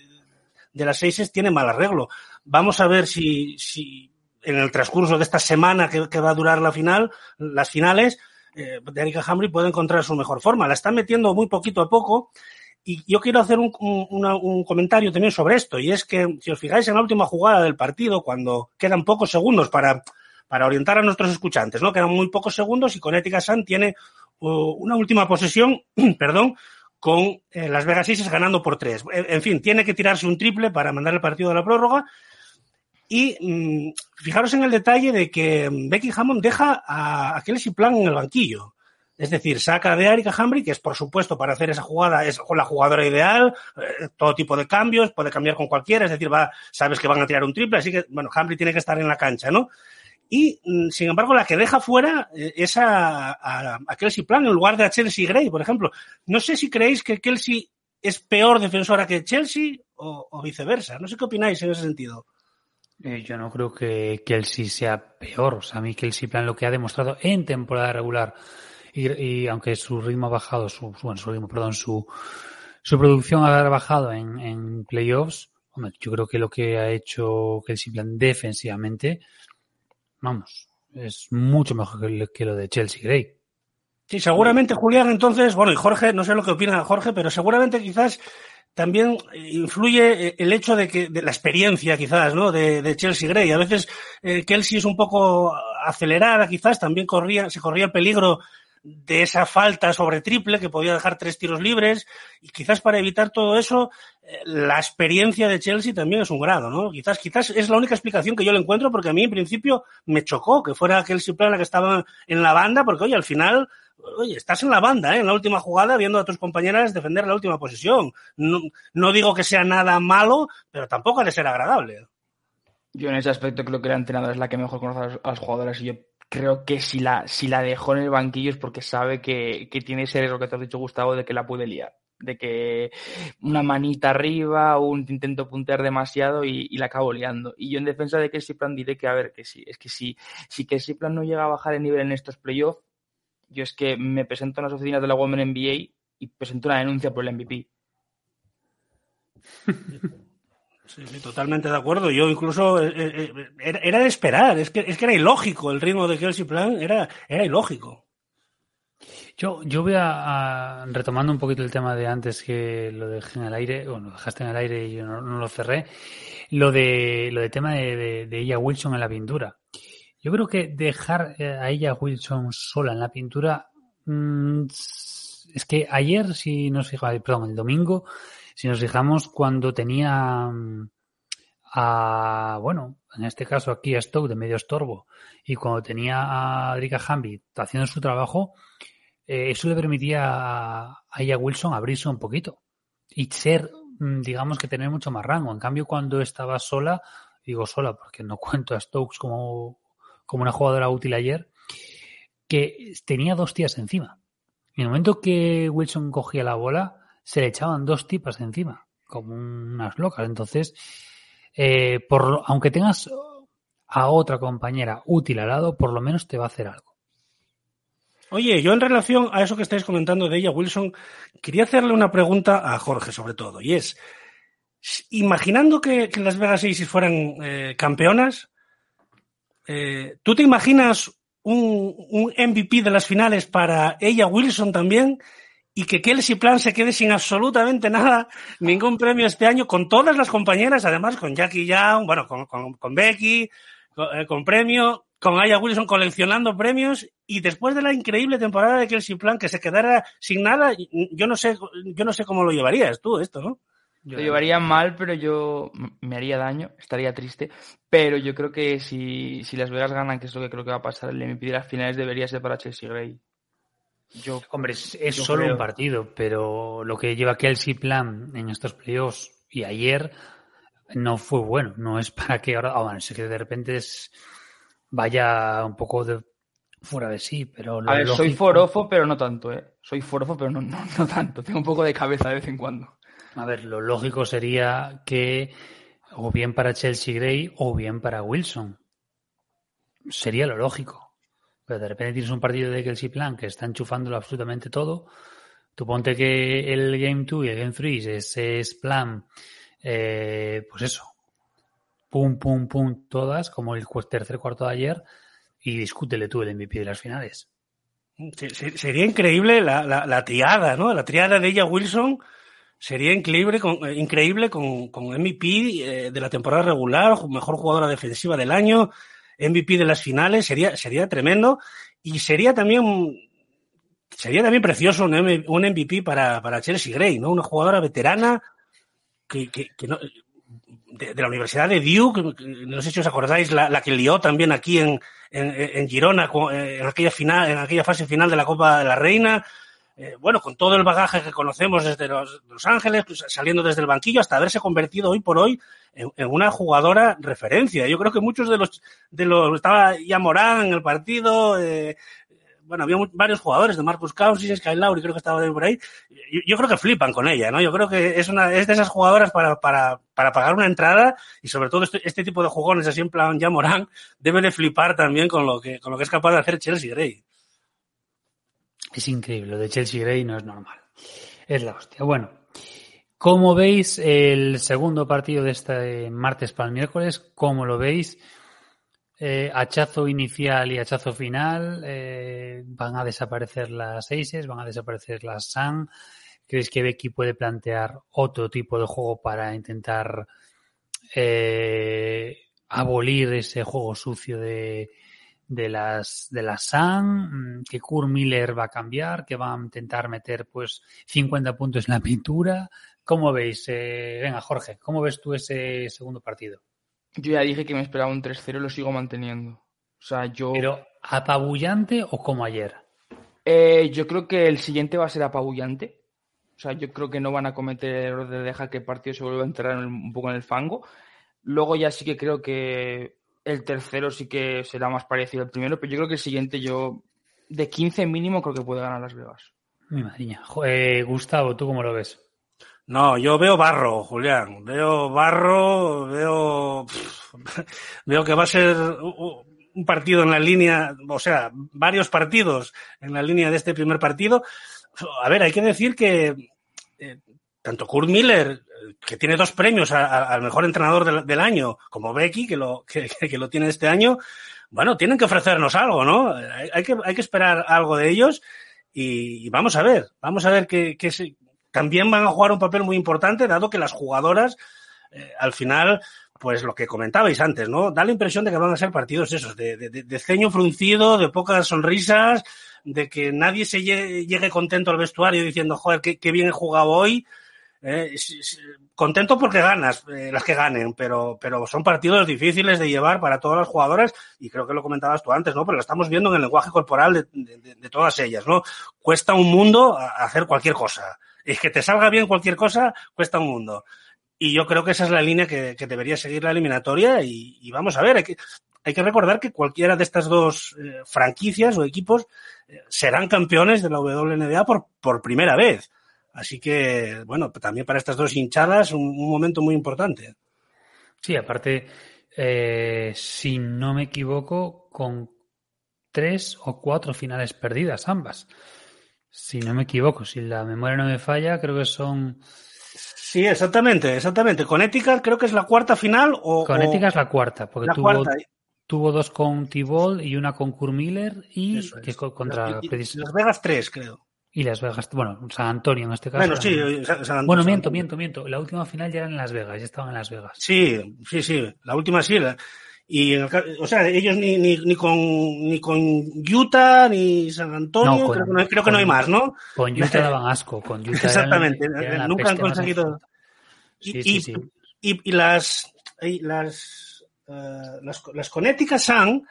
de las Seises tiene mal arreglo. Vamos a ver si, si en el transcurso de esta semana que, que va a durar la final, las finales, eh, de Erika Hambry puede encontrar su mejor forma. La están metiendo muy poquito a poco. Y yo quiero hacer un, comentario también sobre esto. Y es que, si os fijáis en la última jugada del partido, cuando quedan pocos segundos para, orientar a nuestros escuchantes, ¿no? Quedan muy pocos segundos y Connecticut Sun tiene uh, una última posesión, perdón, con eh, Las Vegas Aces ganando por tres. En fin, tiene que tirarse un triple para mandar el partido a la prórroga. Y mmm, fijaros en el detalle de que Becky Hammond deja a, a Kelsey Plan en el banquillo. Es decir, saca de Erika Hambry, que es por supuesto para hacer esa jugada, es la jugadora ideal, eh, todo tipo de cambios, puede cambiar con cualquiera, es decir, va, sabes que van a tirar un triple, así que, bueno, Hambry tiene que estar en la cancha, ¿no? Y, mm, sin embargo, la que deja fuera eh, es a, a, a, Kelsey Plan en lugar de a Chelsea Gray, por ejemplo. No sé si creéis que Kelsey es peor defensora que Chelsea o, o viceversa. No sé qué opináis en ese sentido. Eh, yo no creo que Kelsey sea peor. O sea, a mí Kelsey Plan lo que ha demostrado en temporada regular y, aunque su ritmo ha bajado, su, bueno, su ritmo, perdón, su, su producción ha bajado en, en playoffs, yo creo que lo que ha hecho Kelsey Plan defensivamente, vamos, es mucho mejor que, que lo de Chelsea Gray. Sí, seguramente Julián, entonces, bueno, y Jorge, no sé lo que opina Jorge, pero seguramente quizás también influye el hecho de que de la experiencia quizás no de, de Chelsea Gray a veces eh, Kelsey es un poco acelerada quizás también corría se corría el peligro de esa falta sobre triple que podía dejar tres tiros libres y quizás para evitar todo eso eh, la experiencia de Chelsea también es un grado, ¿no? Quizás quizás es la única explicación que yo le encuentro porque a mí en principio me chocó que fuera Kelsey Plana que estaba en la banda porque oye al final oye, estás en la banda, ¿eh? en la última jugada, viendo a tus compañeras defender la última posición. No, no, digo que sea nada malo, pero tampoco ha de ser agradable. Yo en ese aspecto creo que la entrenadora es la que mejor conoce a las jugadoras y yo creo que si la, si la dejó en el banquillo es porque sabe que, que tiene ese error que te has dicho, Gustavo, de que la puede liar. De que una manita arriba, un intento puntear demasiado y, la acabo liando. Y yo en defensa de Kelsey Plan diré que, a ver, que sí, es que si, si Plan no llega a bajar el nivel en estos playoffs, yo es que me presento en las oficinas de la Women NBA y presento una denuncia por el MVP. Sí, sí, totalmente de acuerdo. Yo incluso eh, eh, era, era, de esperar, es que, es que era ilógico el ritmo de Kelsey Plan, era, era ilógico. Yo, yo voy a, a- retomando un poquito el tema de antes que lo dejé en el aire, bueno, lo dejaste en el aire y yo no, no lo cerré, lo de lo de tema de, de, de ella Wilson en la pintura. Yo creo que dejar eh, a ella Wilson sola en la pintura mm, es que ayer, si nos fijamos, perdón, el domingo, si nos fijamos cuando tenía mm, a, bueno, en este caso aquí a Stoke de medio estorbo y cuando tenía a Drika Hamby haciendo su trabajo, eh, eso le permitía a, a ella Wilson abrirse un poquito y ser, mm, digamos que tener mucho más rango. En cambio, cuando estaba sola, digo sola porque no cuento a Stokes como, como una jugadora útil ayer, que tenía dos tías encima. En el momento que Wilson cogía la bola, se le echaban dos tipas encima, como unas locas. Entonces, eh, por, aunque tengas a otra compañera útil al lado, por lo menos te va a hacer algo. Oye, yo en relación a eso que estáis comentando de ella, Wilson, quería hacerle una pregunta a Jorge sobre todo, y es, imaginando que, que las Vegas Aces fueran eh, campeonas, eh, ¿tú te imaginas un, un MVP de las finales para ella, Wilson también? Y que Kelsey Plan se quede sin absolutamente nada, ningún premio este año, con todas las compañeras, además con Jackie Young, bueno, con, con, con Becky, con, eh, con premio, con Aya Wilson coleccionando premios y después de la increíble temporada de Kelsey Plan que se quedara sin nada, yo no sé, yo no sé cómo lo llevarías tú esto, ¿no? Lo llevaría mal, pero yo me haría daño, estaría triste. Pero yo creo que si, si Las Vegas ganan, que es lo que creo que va a pasar, el MVP de las finales debería ser para Chelsea Gray. Yo, Hombre, es, es Yo solo creo. un partido, pero lo que lleva Kelsey Plan en estos playoffs y ayer no fue bueno. No es para que ahora, ah, bueno, sé que de repente es, vaya un poco de fuera de sí, pero lo a ver, soy forofo, pero no tanto, ¿eh? Soy forofo, pero no, no, no tanto. Tengo un poco de cabeza de vez en cuando. A ver, lo lógico sería que o bien para Chelsea Gray o bien para Wilson. Sería lo lógico. Pero de repente tienes un partido de Kelsey Plan que está enchufándolo absolutamente todo. Tú ponte que el Game 2 y el Game 3 es, es Plan, eh, pues eso, pum, pum, pum, todas, como el tercer cuarto de ayer, y discútele tú el MVP de las finales. Se- se- Sería increíble la, la, la triada, ¿no? La triada de ella Wilson sería increíble con, eh, increíble con, con MVP eh, de la temporada regular, mejor jugadora defensiva del año, MVP de las finales, sería, sería tremendo y sería también sería también precioso un, M- un MVP para, para Chelsea Gray, ¿no? Una jugadora veterana que, que, no, de, la Universidad de Duke, no sé si os acordáis, la, la que lió también aquí en, en, en Girona eh, en aquella final, en aquella fase final de la Copa de la Reina. Eh, bueno, con todo el bagaje que conocemos desde Los, los Ángeles, pues, saliendo desde el banquillo hasta haberse convertido hoy por hoy en, una jugadora referencia. Yo creo que muchos de los, de los, estaba ya Morán en el partido, eh, bueno, había varios jugadores de Marcus Cousins, Kyle Lowry, creo que estaba por ahí. Yo, yo creo que flipan con ella, ¿no? Yo creo que es una, es de esas jugadoras para, para, para pagar una entrada y sobre todo este, este tipo de jugones así en plan ya Morán debe de flipar también con lo que, con lo que es capaz de hacer Chelsea Gray. Es increíble, lo de Chelsea Gray no es normal. Es la hostia. Bueno, como veis el segundo partido de este martes para el miércoles? ¿Cómo lo veis? Eh, hachazo inicial y hachazo final. eh, van a desaparecer las Aces, van a desaparecer las Sun. ¿Crees que Becky puede plantear otro tipo de juego para intentar eh, abolir ese juego sucio de, de las de la Sun, mm, que Kurt Miller va a cambiar, que va a intentar meter pues 50 puntos en la pintura. ¿Cómo veis? Eh, venga, Jorge, ¿cómo ves tú ese segundo partido? Yo ya dije que me esperaba un 3-0 y lo sigo manteniendo. O sea, yo, ¿Pero apabullante o como ayer? eh, yo creo que el siguiente va a ser apabullante. O sea, yo creo que no van a cometer el error de dejar que el partido se vuelva a entrar en- un poco en el fango. Luego ya sí que creo que el tercero sí que será más parecido al primero, pero yo creo que el siguiente yo de 15 mínimo creo que puede ganar Las Vegas. Mi madriña. Eh, Gustavo, ¿tú cómo lo ves? No, yo veo barro, Julián. Veo barro, veo. pff, veo que va a ser un partido en la línea, o sea, varios partidos en la línea de este primer partido. A ver, hay que decir que eh, tanto Kurt Miller, que tiene dos premios al mejor entrenador del, año, como Becky, que lo, que, lo tiene este año, bueno, tienen que ofrecernos algo, ¿no? Hay, que, hay que esperar algo de ellos. y, vamos a ver, vamos a ver que, se- también van a jugar un papel muy importante, dado que las jugadoras, eh, al final, pues lo que comentabais antes, ¿no? Da la impresión de que van a ser partidos esos, de, ceño fruncido, de pocas sonrisas, de que nadie se llegue, llegue contento al vestuario diciendo, joder, qué, qué bien he jugado hoy. Eh, contento porque ganas, eh, las que ganen, pero, pero son partidos difíciles de llevar para todas las jugadoras y creo que lo comentabas tú antes, ¿no? Pero lo estamos viendo en el lenguaje corporal de, todas ellas, ¿no? Cuesta un mundo hacer cualquier cosa. Y que te salga bien cualquier cosa, cuesta un mundo. Y yo creo que esa es la línea que, debería seguir la eliminatoria y, vamos a ver, hay que, hay que recordar que cualquiera de estas dos eh, franquicias o equipos serán campeones de la WNBA por, por primera vez. Así que, bueno, también para estas dos hinchadas un, un momento muy importante. Sí, aparte, eh, si no me equivoco, con tres o cuatro finales perdidas ambas. Si no me equivoco, si la memoria no me falla, creo que son... Sí, exactamente, exactamente. Connecticut creo que es la cuarta final o... Connecticut o es la cuarta, porque la tuvo, cuarta. tuvo dos con T-Ball y una con Kurt Miller y es. que contra Las Vegas tres, creo. Y Las Vegas, bueno, San Antonio en este caso. Bueno, sí. San- San- Bueno, miento, Antonio. miento, miento. La última final ya era en Las Vegas, ya estaban en Las Vegas. Sí, sí, sí. La última sí. la- Y, el o sea, ellos ni, ni, ni con ni con Utah ni San Antonio, No, con- creo, que no, hay- creo que no hay más, ¿no? Con Utah daban asco, con Utah Exactamente. eran Nunca han conseguido. Y, Sí, y- sí, sí. y- y las y las, eh, las las Connecticut Sun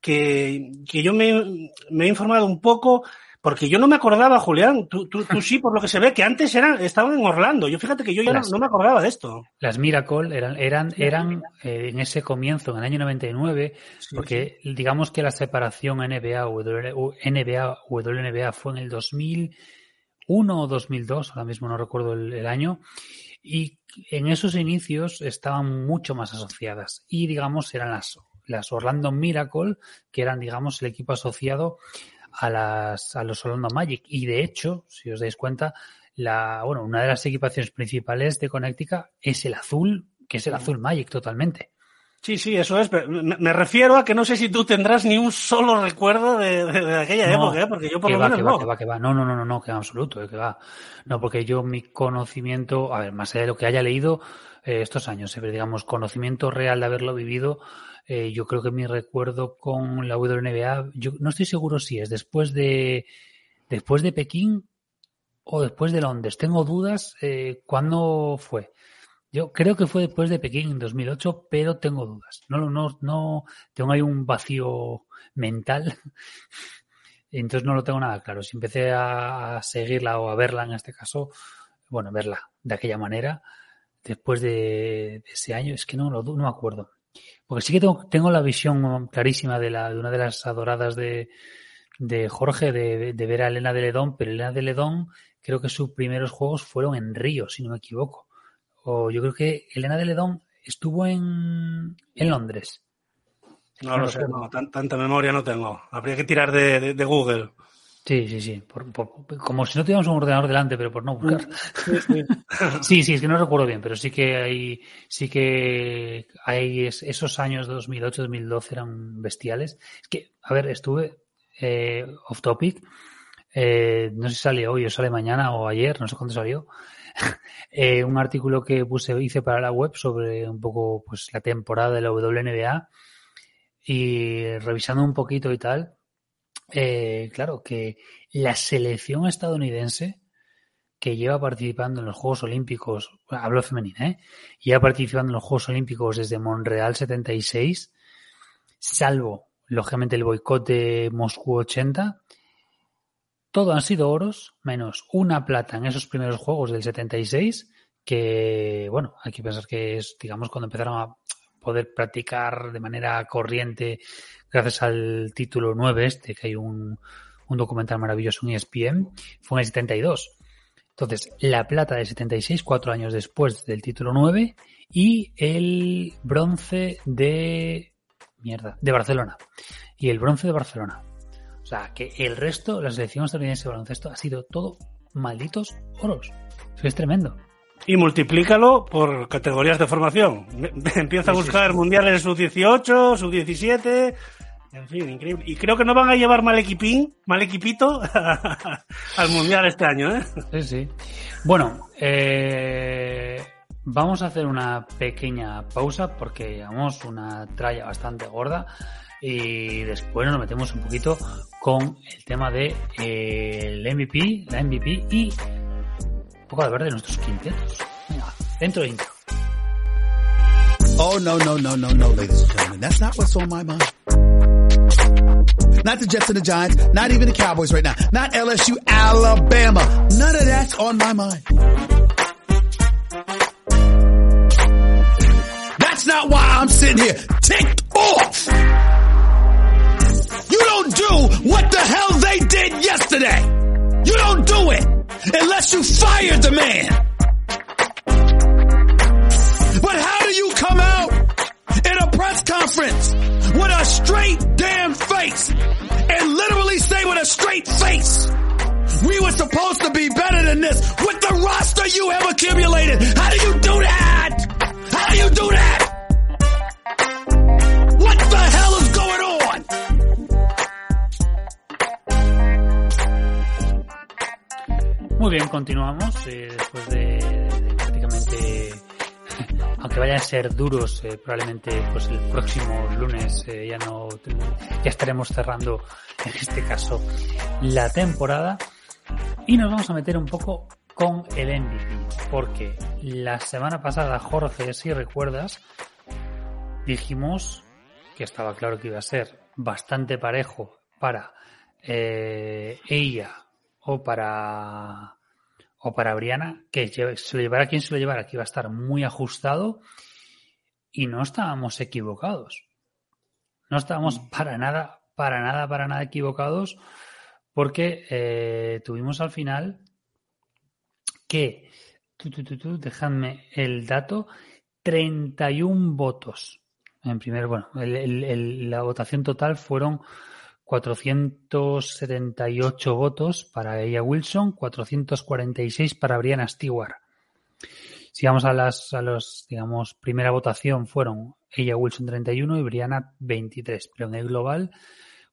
que, que yo me, me he informado un poco porque yo no me acordaba, Julián, tú, tú, tú sí, por lo que se ve, que antes eran, estaban en Orlando. Yo fíjate que yo ya no, Las- no me acordaba de esto. Las Miracle eran, eran, eran eh, en ese comienzo, en el año 99, Sí, porque digamos que la separación NBA, NBA, WNBA fue en el 2001 o 2002, ahora mismo no recuerdo el, el año, y en esos inicios estaban mucho más asociadas y digamos eran las, las Orlando Miracle, que eran digamos el equipo asociado a, las, a los Orlando Magic y de hecho, si os dais cuenta, la, bueno, una de las equipaciones principales de Connecticut es el azul, que es el azul Magic totalmente. Sí, sí, eso es. pero Me, refiero a que no sé si tú tendrás ni un solo recuerdo de, de- de aquella No, época, ¿eh? porque yo por que lo va, menos que va, no. que va, que va. No, no, no, no, no, que en absoluto, eh, que va. No, porque yo mi conocimiento, a ver, más allá de lo que haya leído eh, estos años, eh, digamos, conocimiento real de haberlo vivido, eh, yo creo que mi recuerdo con la WNBA, yo no estoy seguro si es después de después de Pekín o después de Londres. Tengo dudas eh, cuándo fue. Yo creo que fue después de Pekín en 2008, pero tengo dudas. No, no, no, tengo ahí un vacío mental. Entonces no lo tengo nada claro. Si empecé a seguirla o a verla en este caso, bueno, verla de aquella manera, después de, de ese año, es que no, lo du- no me acuerdo. Porque sí que tengo, tengo la visión clarísima de, la, de una de las adoradas de, de Jorge de, de ver a Elena de Ledón, pero Elena de Ledón creo que sus primeros juegos fueron en Río, si no me equivoco. O yo creo que Elena de Ledón estuvo en, en Londres. No lo sé, no, tan- tanta memoria no tengo. Habría que tirar de, de- de Google. Sí, sí, sí. por- por- como si no tuviéramos un ordenador delante, pero por no buscar. Sí, sí. Sí, sí, es que no recuerdo bien, pero sí que hay, sí que hay es- esos años de 2008, 2012 eran bestiales. Es que, a ver, estuve eh, off topic, eh, no sé si sale hoy o sale mañana o ayer, no sé cuándo salió, eh, un artículo que puse, hice para la web sobre un poco, pues, la temporada de la WNBA y revisando un poquito y tal, eh, claro, que la selección estadounidense que lleva participando en los Juegos Olímpicos, hablo femenina, ¿eh? Lleva participando en los Juegos Olímpicos desde Montreal 76, salvo, lógicamente, el boicot de Moscú 80. Todo han sido oros, menos una plata en esos primeros Juegos del 76, que, bueno, hay que pensar que es, digamos, cuando empezaron a poder practicar de manera corriente gracias al título 9 este, que hay un, un documental maravilloso en ESPN, fue en el 72. Entonces, la plata de 76, cuatro años después del título 9, y el bronce de. Mierda, de Barcelona. Y el bronce de Barcelona. O sea, que el resto, la selección estadounidense de baloncesto, ha sido todo malditos oros. Eso es tremendo. Y multiplícalo por categorías de formación. Empieza a buscar mundiales sub-18, sub-17. En fin, increíble. Y creo que no van a llevar mal equipín, mal equipito al Mundial este año, ¿eh? Sí, sí. Bueno, eh, vamos a hacer una pequeña pausa porque llevamos una tralla bastante gorda y después nos metemos un poquito con el tema de eh, el MVP, la MVP y un poco de hablar de nuestros quintetos. Venga, dentro de intro. Oh, no, no, no, no, no, ladies and gentlemen. That's not what's on my mind. Not the Jets and the Giants, not even the Cowboys right now, not LSU, Alabama. None of that's on my mind. That's not why I'm sitting here ticked off. You don't do what the hell they did yesterday. You don't do it unless you fired the man. But how do you come out in a press conference with a straight damn face and literally say with a straight face, we were supposed to be better than this with the roster you have accumulated. How do you do that? How do you do that? What the hell is going on? Muy bien, continuamos eh, después de, aunque vayan a ser duros, eh, probablemente pues el próximo lunes eh, ya no, ya estaremos cerrando en este caso la temporada. Y nos vamos a meter un poco con el MVP, porque la semana pasada, Jorge, si recuerdas, dijimos que estaba claro que iba a ser bastante parejo para eh, ella o para o para Briana, que se lo llevara quien se lo llevara, que iba a estar muy ajustado y no estábamos equivocados. No estábamos para nada, para nada, para nada equivocados porque eh, tuvimos al final que, tú, tú, tú, dejadme el dato, 31 votos. En primer, bueno, el, el, el, la votación total fueron 478 votos para ella Wilson, 446 para Brianna Stewart. Si vamos a las, a los, digamos, primera votación fueron ella Wilson 31 y Brianna 23, pero en el global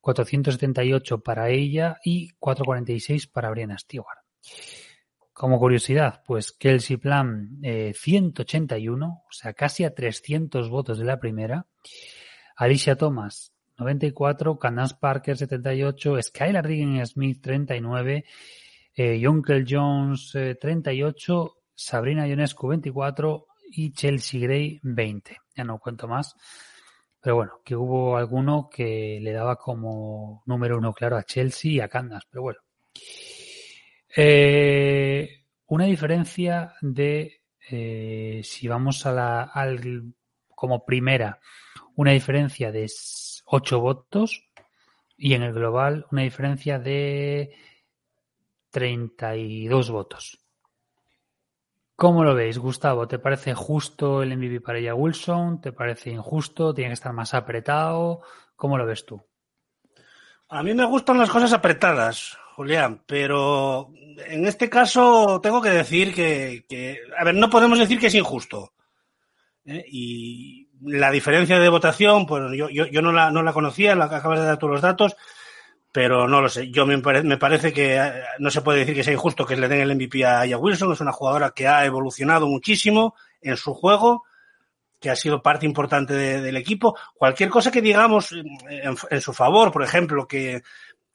478 para ella y 446 para Brianna Stewart. Como curiosidad, pues Kelsey Plan eh, 181, o sea, casi a 300 votos de la primera. Alicia Thomas 94, Candace Parker 78, Skylar Diggins Smith 39, eh, Jonkel Jones eh, 38, Sabrina Ionescu 24 y Chelsea Gray 20. Ya no cuento más. Pero bueno, que hubo alguno que le daba como número uno claro a Chelsea y a Candace. Pero bueno. Eh, una diferencia de eh, si vamos a la al, como primera, una diferencia de 8 votos y en el global una diferencia de 32 votos. ¿Cómo lo veis, Gustavo? ¿Te parece justo el MVP para ella Wilson? ¿Te parece injusto? ¿Tiene que estar más apretado? ¿Cómo lo ves tú? A mí me gustan las cosas apretadas, Julián, pero en este caso tengo que decir que, que a ver, no podemos decir que es injusto. ¿eh? Y la diferencia de votación, pues yo, yo, yo no, la, no la conocía, la acabas de dar todos los datos, pero no lo sé. Yo me, pare, me, parece que no se puede decir que sea injusto que le den el MVP a Aya Wilson. Es una jugadora que ha evolucionado muchísimo en su juego, que ha sido parte importante de, del equipo. Cualquier cosa que digamos en, en su favor, por ejemplo, que,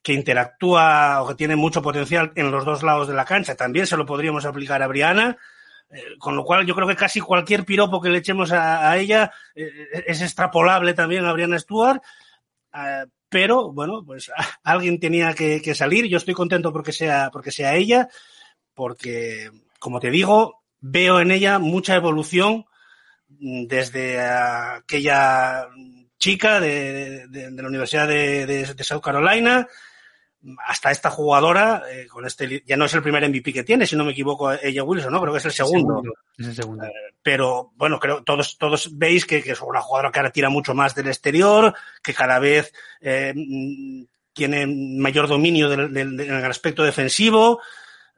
que interactúa o que tiene mucho potencial en los dos lados de la cancha, también se lo podríamos aplicar a Briana. Eh, con lo cual yo creo que casi cualquier piropo que le echemos a, ella eh, es extrapolable también a Brianna Stewart. Uh, pero bueno, pues alguien tenía que, salir. Yo estoy contento porque sea, porque sea ella, porque, como te digo, veo en ella mucha evolución desde aquella chica de, de, la Universidad de, South Carolina hasta esta jugadora, eh, con este, ya no es el primer MVP que tiene, si no me equivoco, ella Wilson, ¿no? Creo que es el segundo. es el segundo. Eh, pero bueno, creo todos, todos veis que, que, es una jugadora que ahora tira mucho más del exterior, que cada vez eh, tiene mayor dominio del, del, del, en el aspecto defensivo,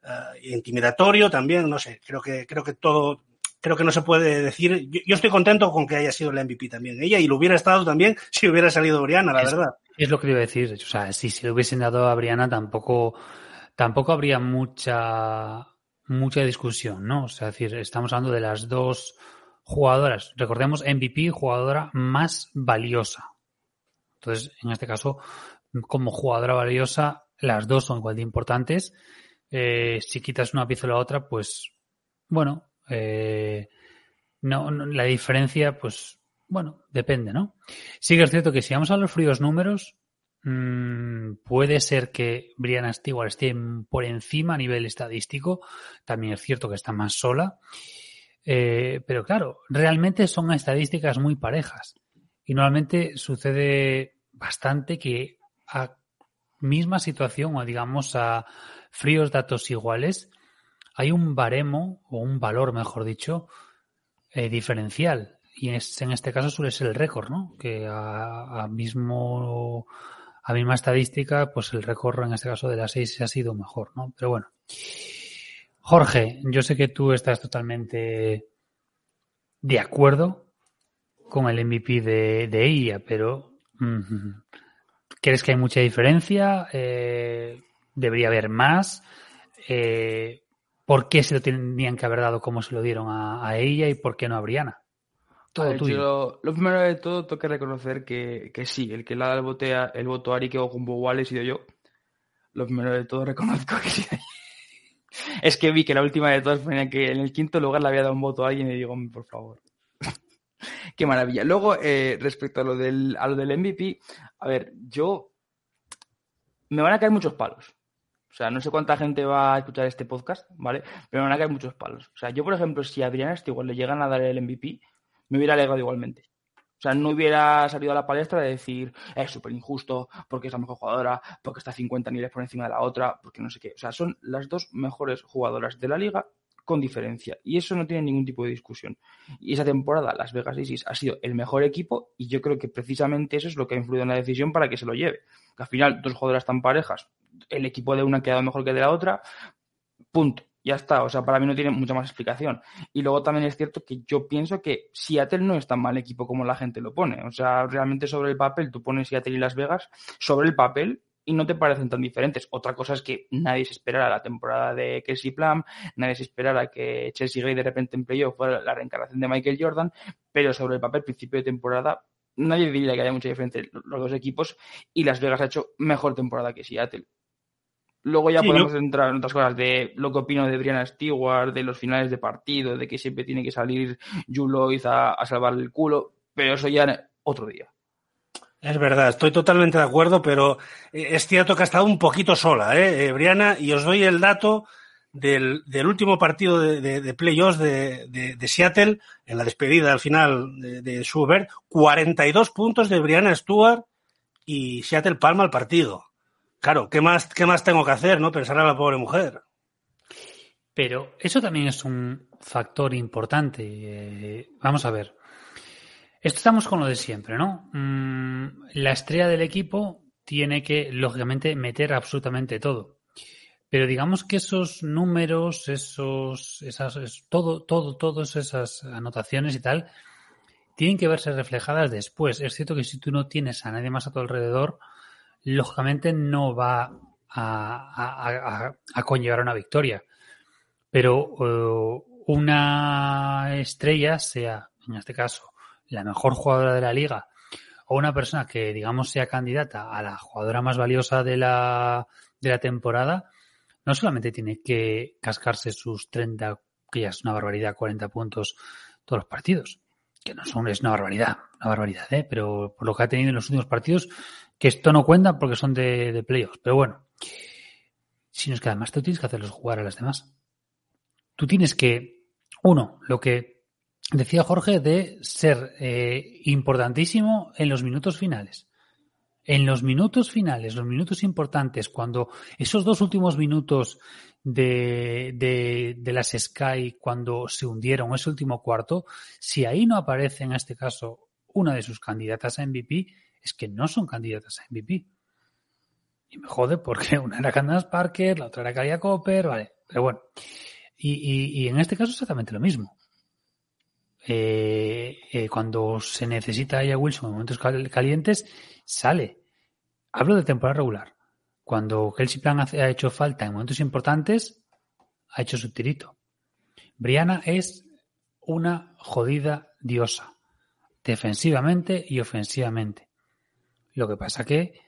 eh, intimidatorio también, no sé, creo que, creo que todo, creo que no se puede decir. Yo, yo, estoy contento con que haya sido la MVP también. Ella y lo hubiera estado también si hubiera salido Briana, la es, verdad. Es lo que iba a decir. O sea, si se lo hubiesen dado a Briana tampoco, tampoco habría mucha, mucha discusión, ¿no? O sea, es decir, estamos hablando de las dos jugadoras. Recordemos, MVP, jugadora más valiosa. Entonces, en este caso, como jugadora valiosa, las dos son igual de importantes. Eh, si quitas una pieza o la otra, pues, bueno, eh, no, la diferencia, pues, bueno, depende, ¿no? Sí que es cierto que si vamos a los fríos números, mmm, puede ser que Brianna Stewart esté por encima a nivel estadístico. También es cierto que está más sola. Eh, pero claro, realmente son estadísticas muy parejas. Y normalmente sucede bastante que a misma situación o digamos a fríos datos iguales, hay un baremo o un valor, mejor dicho, eh, diferencial. Y es, en este caso suele ser el récord, ¿no? Que a, a, mismo a misma estadística, pues el récord en este caso de las seis ha sido mejor, ¿no? Pero bueno. Jorge, yo sé que tú estás totalmente de acuerdo con el MVP de, de ella, pero mm, ¿crees que hay mucha diferencia? Eh, ¿Debería haber más? Eh, ¿Por qué se lo tenían que haber dado como se lo dieron a, a ella y por qué no a Briana? Todo ver, tuyo. Yo, lo primero de todo, que reconocer que, que sí, el que le ha dado el, voto a, el voto a Ari que con igual he sido yo. Lo primero de todo, reconozco que sí. es que vi que la última de todas ponía que en el quinto lugar le había dado un voto a alguien y digo, por favor. Qué maravilla. Luego, eh, respecto a lo, del, a lo del MVP, a ver, yo. Me van a caer muchos palos. O sea, no sé cuánta gente va a escuchar este podcast, ¿vale? Pero me van a caer muchos palos. O sea, yo, por ejemplo, si a Adriana igual le llegan a dar el MVP, me hubiera alegrado igualmente. O sea, no hubiera salido a la palestra de decir es súper injusto porque es la mejor jugadora, porque está 50 niveles por encima de la otra, porque no sé qué. O sea, son las dos mejores jugadoras de la liga con diferencia. Y eso no tiene ningún tipo de discusión. Y esa temporada, Las Vegas Aces ha sido el mejor equipo y yo creo que precisamente eso es lo que ha influido en la decisión para que se lo lleve. Que al final, dos jugadoras tan parejas, el equipo de una ha quedado mejor que de la otra, punto. Ya está, o sea, para mí no tiene mucha más explicación. Y luego también es cierto que yo pienso que Seattle no es tan mal equipo como la gente lo pone. O sea, realmente sobre el papel, tú pones Seattle y Las Vegas, sobre el papel, y no te parecen tan diferentes. Otra cosa es que nadie se esperara la temporada de Kelsey Plum, nadie se esperara que Chelsea Gray de repente en fuera la reencarnación de Michael Jordan, pero sobre el papel, principio de temporada, nadie diría que haya mucha diferencia los dos equipos y Las Vegas ha hecho mejor temporada que Seattle. Luego ya sí, podemos entrar en otras cosas de lo que opino de Brianna Stewart, de los finales de partido, de que siempre tiene que salir Julois a, a salvar el culo, pero eso ya otro día. Es verdad, estoy totalmente de acuerdo, pero es cierto que ha estado un poquito sola, ¿eh? Briana, y os doy el dato del, del último partido de, de, de playoffs de, de, Seattle, en la despedida al final de, Schubert, 42 puntos de Brianna Stewart y Seattle palma el partido. Claro, ¿qué más, ¿qué más tengo que hacer, no? Pensar a la pobre mujer. Pero eso también es un factor importante. Eh, vamos a ver. Esto estamos con lo de siempre, ¿no? Mm, la estrella del equipo tiene que, lógicamente, meter absolutamente todo. Pero digamos que esos números, esos, esas, es, todo, todo, todas esas anotaciones y tal, tienen que verse reflejadas después. Es cierto que si tú no tienes a nadie más a tu alrededor, lógicamente no va a, a, a, conllevar una victoria. Pero uh, una estrella, sea en este caso la mejor jugadora de la liga o una persona que, digamos, sea candidata a la jugadora más valiosa de la, de la temporada, no solamente tiene que cascarse sus 30, que ya es una barbaridad, 40 puntos todos los partidos, que no son, es una barbaridad, una barbaridad, ¿eh? pero por lo que ha tenido en los últimos partidos, que esto no cuenta porque son de, de playoffs, pero bueno, sino es que además tú tienes que hacerlos jugar a las demás. Tú tienes que, uno, lo que decía Jorge, de ser eh, importantísimo en los minutos finales. En los minutos finales, los minutos importantes, cuando esos dos últimos minutos de, de, de las Sky, cuando se hundieron, ese último cuarto, si ahí no aparece en este caso una de sus candidatas a MVP, es que no son candidatas a MVP. Y me jode porque una era Candace Parker, la otra era Kalia Copper, vale, pero bueno. Y, en este caso exactamente lo mismo eh, eh, cuando se necesita a Wilson en momentos calientes, sale. hablo de temporada regular. Cuando Kelsey Plan ha hecho falta en momentos importantes, ha hecho su tirito. Briana es una jodida diosa, defensivamente y ofensivamente. Lo que pasa que,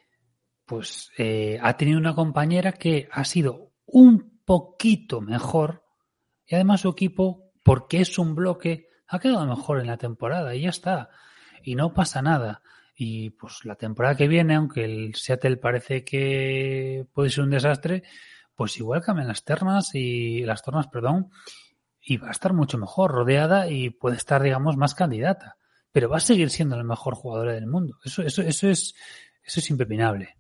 pues, eh, ha tenido una compañera que ha sido un poquito mejor y además su equipo, porque es un bloque, ha quedado mejor en la temporada y ya está. Y no pasa nada. Y pues la temporada que viene, aunque el Seattle parece que puede ser un desastre, pues igual cambian las ternas y las tornas, perdón, y va a estar mucho mejor rodeada y puede estar, digamos, más candidata. Pero va a seguir siendo la mejor jugadora del mundo. Eso, eso, eso es, eso es impepinable.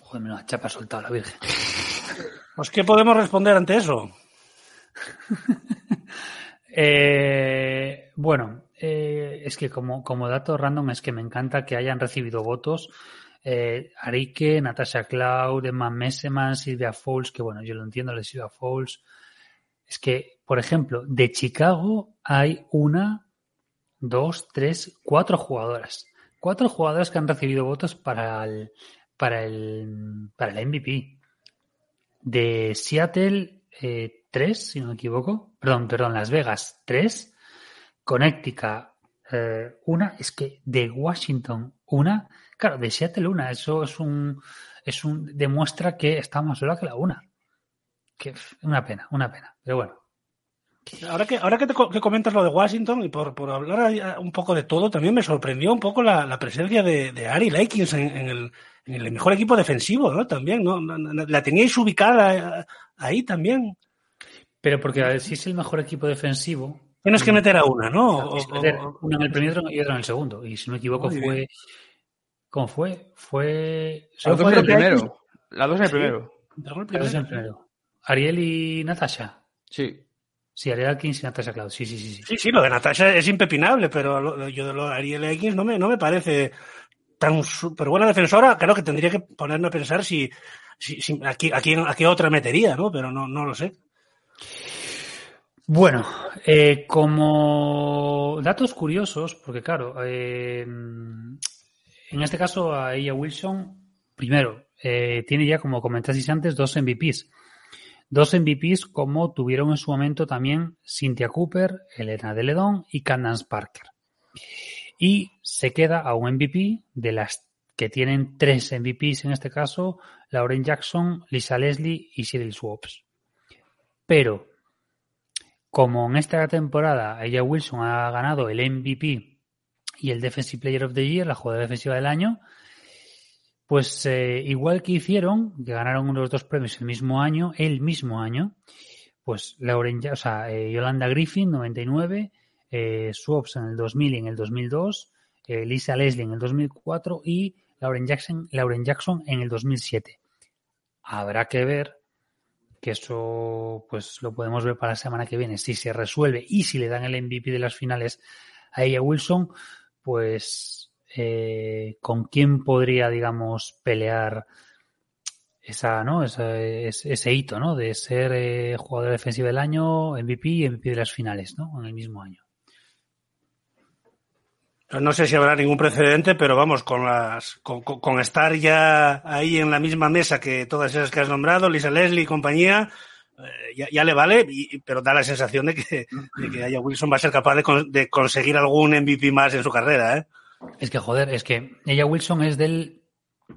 Joder, me la chapa soltado la Virgen. Pues, ¿qué podemos responder ante eso? eh, bueno, eh, es que como, como dato random es que me encanta que hayan recibido votos eh, Arike, Natasha Cloud, Emma Messeman, Silvia Fowles, que bueno, yo lo entiendo, de Silvia Fowles. Es que, por ejemplo, de Chicago hay una, dos, tres, cuatro jugadoras. Cuatro jugadoras que han recibido votos para el, para el, para el MVP. De Seattle, eh, tres, si no me equivoco. Perdón, perdón, Las Vegas, tres. Connecticut, eh, una. Es que de Washington, una. Claro, de Seattle una, eso es un, es un, demuestra que está más sola que la una. Que una pena, una pena. Pero bueno. Ahora que, ahora que, te, que comentas lo de Washington y por, por, hablar un poco de todo, también me sorprendió un poco la, la presencia de, de, Ari Lakins en, en, el, en, el, mejor equipo defensivo, ¿no? También, ¿no? La teníais ubicada ahí también. Pero porque a ver, si es el mejor equipo defensivo. Tienes que meter a una, ¿no? O, meter una en el primero y otra en el segundo. Y si no me equivoco, fue bien. ¿Cómo fue? Fue. Las dos en el primero. Las dos en el primero. Las dos en el primero. Ariel y Natasha. Sí. Sí, Ariel Atkins y Natasha Cloud. Sí, sí, sí, sí. Sí, sí, lo de Natasha es impepinable, pero lo, yo de lo de Ariel Atkins no me, no me parece tan súper buena defensora. Claro que tendría que ponerme a pensar si, si, si aquí, aquí, aquí otra metería, ¿no? Pero no, no lo sé. Bueno, eh, como datos curiosos, porque claro, eh, en este caso, a ella Wilson, primero, eh, tiene ya, como comentasteis antes, dos MVPs. Dos MVPs como tuvieron en su momento también Cynthia Cooper, Elena de Ledón y Candace Parker. Y se queda a un MVP de las que tienen tres MVPs en este caso, Lauren Jackson, Lisa Leslie y Cyril Swaps. Pero, como en esta temporada ella Wilson ha ganado el MVP y el Defensive Player of the Year, la jugadora defensiva del año, pues eh, igual que hicieron, que ganaron los dos premios el mismo año, el mismo año, pues Lauren, o sea, eh, Yolanda Griffin, 99, eh, Swaps en el 2000 y en el 2002, eh, Lisa Leslie en el 2004 y Lauren Jackson, Lauren Jackson en el 2007. Habrá que ver que eso pues lo podemos ver para la semana que viene, si se resuelve y si le dan el MVP de las finales a ella Wilson, pues eh, con quién podría, digamos, pelear esa, ¿no? Esa, ese, hito, ¿no? De ser eh, jugador defensivo del año, MVP y MVP de las finales, ¿no? En el mismo año. No sé si habrá ningún precedente, pero vamos, con las, con, estar ya ahí en la misma mesa que todas esas que has nombrado, Lisa Leslie y compañía, eh, ya, le vale, pero da la sensación de que, de que Aya Wilson va a ser capaz de, de, conseguir algún MVP más en su carrera, ¿eh? Es que, joder, es que ella Wilson es del,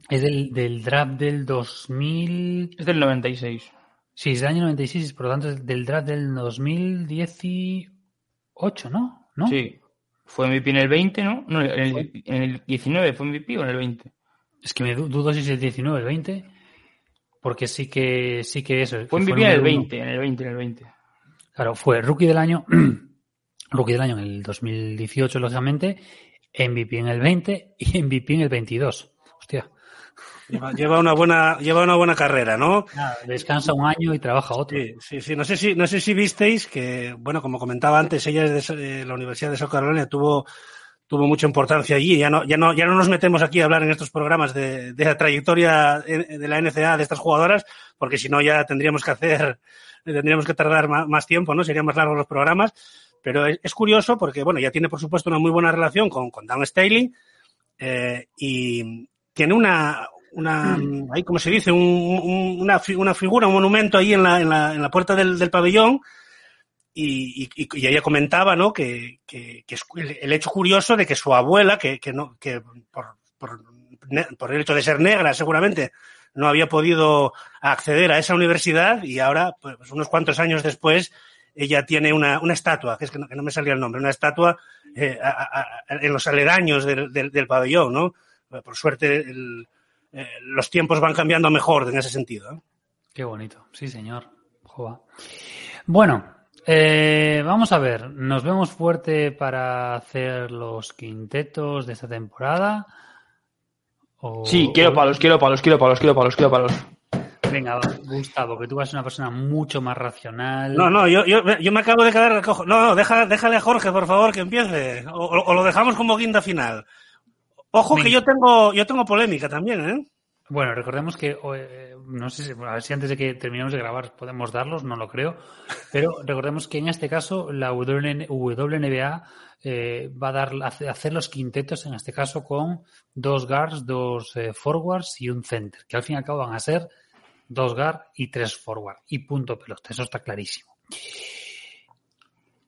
es del, del draft del 2000. Es del 96. Sí, es del año 96, por lo tanto es del draft del 2018, ¿no? ¿No? Sí. Fue MVP en el 20, ¿no? no en, el, en el 19 fue MVP o en el 20. Es que me dudo si es el 19 o el 20. Porque sí que sí que eso. Fue MVP en el 20, en el 20, en el 20. Claro, fue rookie del año, rookie del año en el 2018, lógicamente, MVP en el 20 y MVP en el 22. Hostia. Lleva, lleva, una buena, lleva una buena carrera, ¿no? Nada, descansa un año y trabaja otro. Sí, sí, sí. No sé si, no sé si visteis que, bueno, como comentaba antes, ella es de la Universidad de South Carolina, tuvo, tuvo mucha importancia allí. Ya no, ya no, ya no nos metemos aquí a hablar en estos programas de, de la trayectoria de la NCA de estas jugadoras, porque si no ya tendríamos que hacer, tendríamos que tardar más, más tiempo, ¿no? Serían más largos los programas. Pero es, es, curioso porque, bueno, ya tiene por supuesto una muy buena relación con, con Dan Staley eh, y tiene una, una ahí como se dice, un, un, una, una, figura, un monumento ahí en la, en la, en la puerta del, del pabellón. Y, y, y, ella comentaba, ¿no? Que, que, que el hecho curioso de que su abuela, que, que no, que por, por, por el hecho de ser negra, seguramente, no había podido acceder a esa universidad y ahora, pues unos cuantos años después, ella tiene una, una estatua, que es que no, que no, me salía el nombre, una estatua eh, a, a, en los aledaños del, del, del, pabellón, ¿no? Por suerte, el, eh, los tiempos van cambiando mejor en ese sentido. ¿eh? Qué bonito, sí, señor. Joa. Bueno, eh, vamos a ver, nos vemos fuerte para hacer los quintetos de esta temporada. O... Sí, quiero palos, quiero palos, quiero palos, quiero palos, quiero palos. Venga, Gustavo, que tú vas a una persona mucho más racional. No, no, yo, yo, yo me acabo de quedar. No, no, deja, déjale a Jorge, por favor, que empiece. O, o lo dejamos como guinda final. Ojo que yo tengo, yo tengo polémica también, ¿eh? Bueno, recordemos que, eh, no sé si, a ver si antes de que terminemos de grabar podemos darlos, no lo creo, pero recordemos que en este caso la WNBA eh, va a dar, hacer los quintetos, en este caso con dos guards, dos eh, forwards y un center, que al fin y al cabo van a ser dos guards y tres forwards, y punto pelota, eso está clarísimo.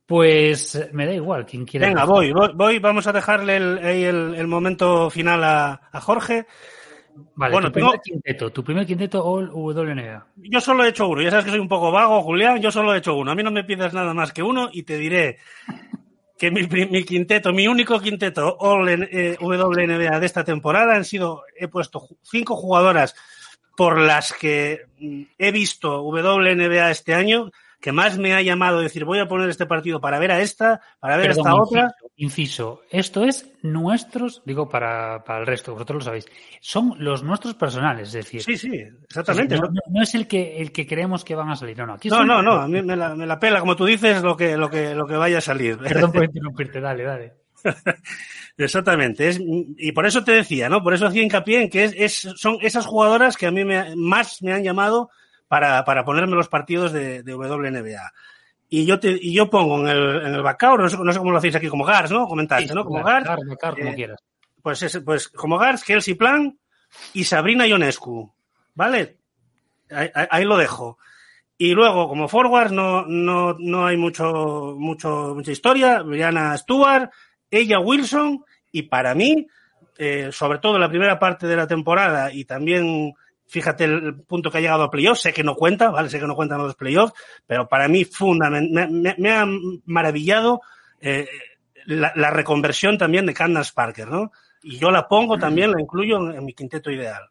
Pues me da igual, quien quiera. Venga, voy, voy, voy, vamos a dejarle el, el, el momento final a, a Jorge. Vale, bueno, tu, tengo... primer quinteto, tu primer quinteto All WNBA. Yo solo he hecho uno. Ya sabes que soy un poco vago, Julián. Yo solo he hecho uno. A mí no me pidas nada más que uno y te diré que mi, mi quinteto, mi único quinteto All eh, WNBA de esta temporada han sido, he puesto cinco jugadoras por las que mm, he visto WNBA este año que más me ha llamado decir voy a poner este partido para ver a esta, para ver Perdón, a esta otra. Inciso, esto es nuestros, digo para, para el resto, vosotros lo sabéis, son los nuestros personales, es decir. Sí, sí, exactamente. No, no, no es el que, el que creemos que van a salir, no, no. Aquí no, no, no, a mí me la, me la, pela, como tú dices, lo que, lo que, lo que vaya a salir. Perdón por interrumpirte, dale, dale. Exactamente, es, y por eso te decía, ¿no? Por eso hacía hincapié en que es, es, son esas jugadoras que a mí me, más me han llamado para, para ponerme los partidos de, de WNBA. Y yo, te, y yo pongo en el, en el backup, no sé, no sé cómo lo hacéis aquí, como Gars, ¿no? Comentaste, ¿no? Como Gar, Gars. Gar, Gar, como eh, quieras. Pues, es, pues como Gars, Kelsey Plan y Sabrina Ionescu. ¿Vale? Ahí lo dejo. Y luego, como forwards, no, no, no hay mucho, mucho, mucha historia. Brianna Stewart, ella Wilson, y para mí, eh, sobre todo la primera parte de la temporada y también fíjate el punto que ha llegado a playoffs, sé que no cuenta, ¿vale? Sé que no cuentan los playoffs, pero para mí fundamental, me, ha maravillado eh, la, reconversión también de Candace Parker, ¿no? Y yo la pongo también, la incluyo en, en, mi quinteto ideal.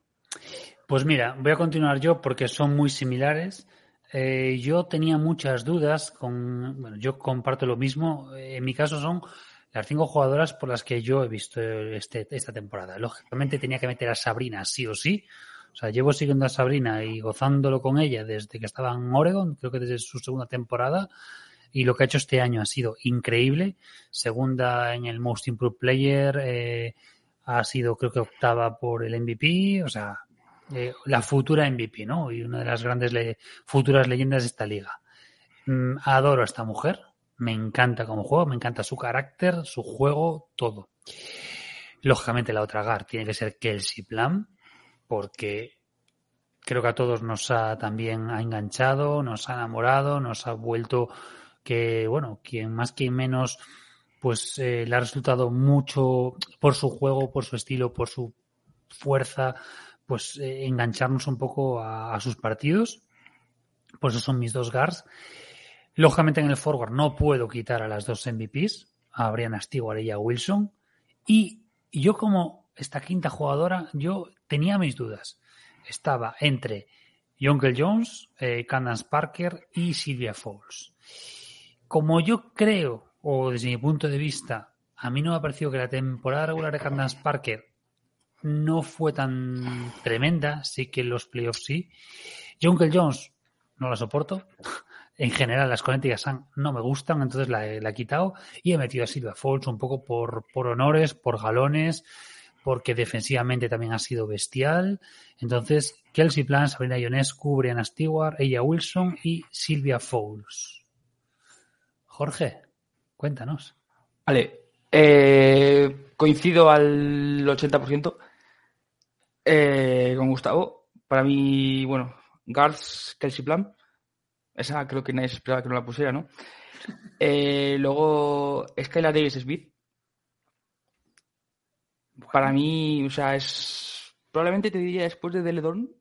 Pues mira, voy a continuar yo porque son muy similares. Eh, yo tenía muchas dudas con, bueno, yo comparto lo mismo. En mi caso son las cinco jugadoras por las que yo he visto este, esta temporada. Lógicamente tenía que meter a Sabrina sí o sí, o sea, llevo siguiendo a Sabrina y gozándolo con ella desde que estaba en Oregon, creo que desde su segunda temporada. Y lo que ha hecho este año ha sido increíble. Segunda en el Most Improved Player, eh, ha sido creo que octava por el MVP, o sea, eh, la futura MVP, ¿no? Y una de las grandes futuras leyendas de esta liga. Mm, adoro a esta mujer, me encanta como juego, me encanta su carácter, su juego, todo. Lógicamente la otra GAR tiene que ser Kelsey Plum, porque creo que a todos nos ha también ha enganchado, nos ha enamorado, nos ha vuelto que, bueno, quien más, quien menos, pues eh, le ha resultado mucho por su juego, por su estilo, por su fuerza, pues eh, engancharnos un poco a, a, sus partidos. Pues esos son mis dos guards. Lógicamente en el forward no puedo quitar a las dos MVPs, a Brianna Stewart y a Wilson. Y yo como esta quinta jugadora, yo tenía mis dudas. Estaba entre Jonkel Jones, eh, Candace Parker y Sylvia Fowles. Como yo creo, o desde mi punto de vista, a mí no me ha parecido que la temporada regular de Candace Parker no fue tan tremenda, sí que los playoffs sí. Jonkel Jones no la soporto. En general, las Connecticut Sun no me gustan, entonces la, la, he quitado y he metido a Silvia Fowles un poco por, por honores, por galones, porque defensivamente también ha sido bestial. Entonces, Kelsey Plan, Sabrina Ionescu, Brianna Stewart, ella Wilson y Silvia Fowles. Jorge, cuéntanos. Vale, Eh, coincido al 80% eh, con Gustavo. Para mí, bueno, Garth Kelsey Plan. Esa creo que nadie se esperaba que no la pusiera, ¿no? Eh, luego, Skylar Davis Smith. Para mí, o sea, es. Probablemente te diría después de Deledon,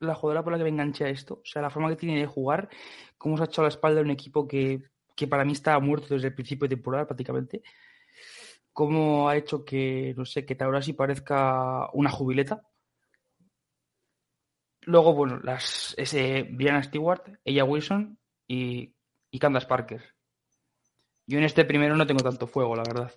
la jugadora por la que me enganché a esto. O sea, la forma que tiene de jugar, cómo se ha echado la espalda de un equipo que, que para mí estaba muerto desde el principio de temporada prácticamente. Cómo ha hecho que, no sé, que Taurasi parezca una jubileta. Luego, bueno, las ese Brianna Stewart, ella Wilson y, y Candace Parker. Yo en este primero no tengo tanto fuego, la verdad.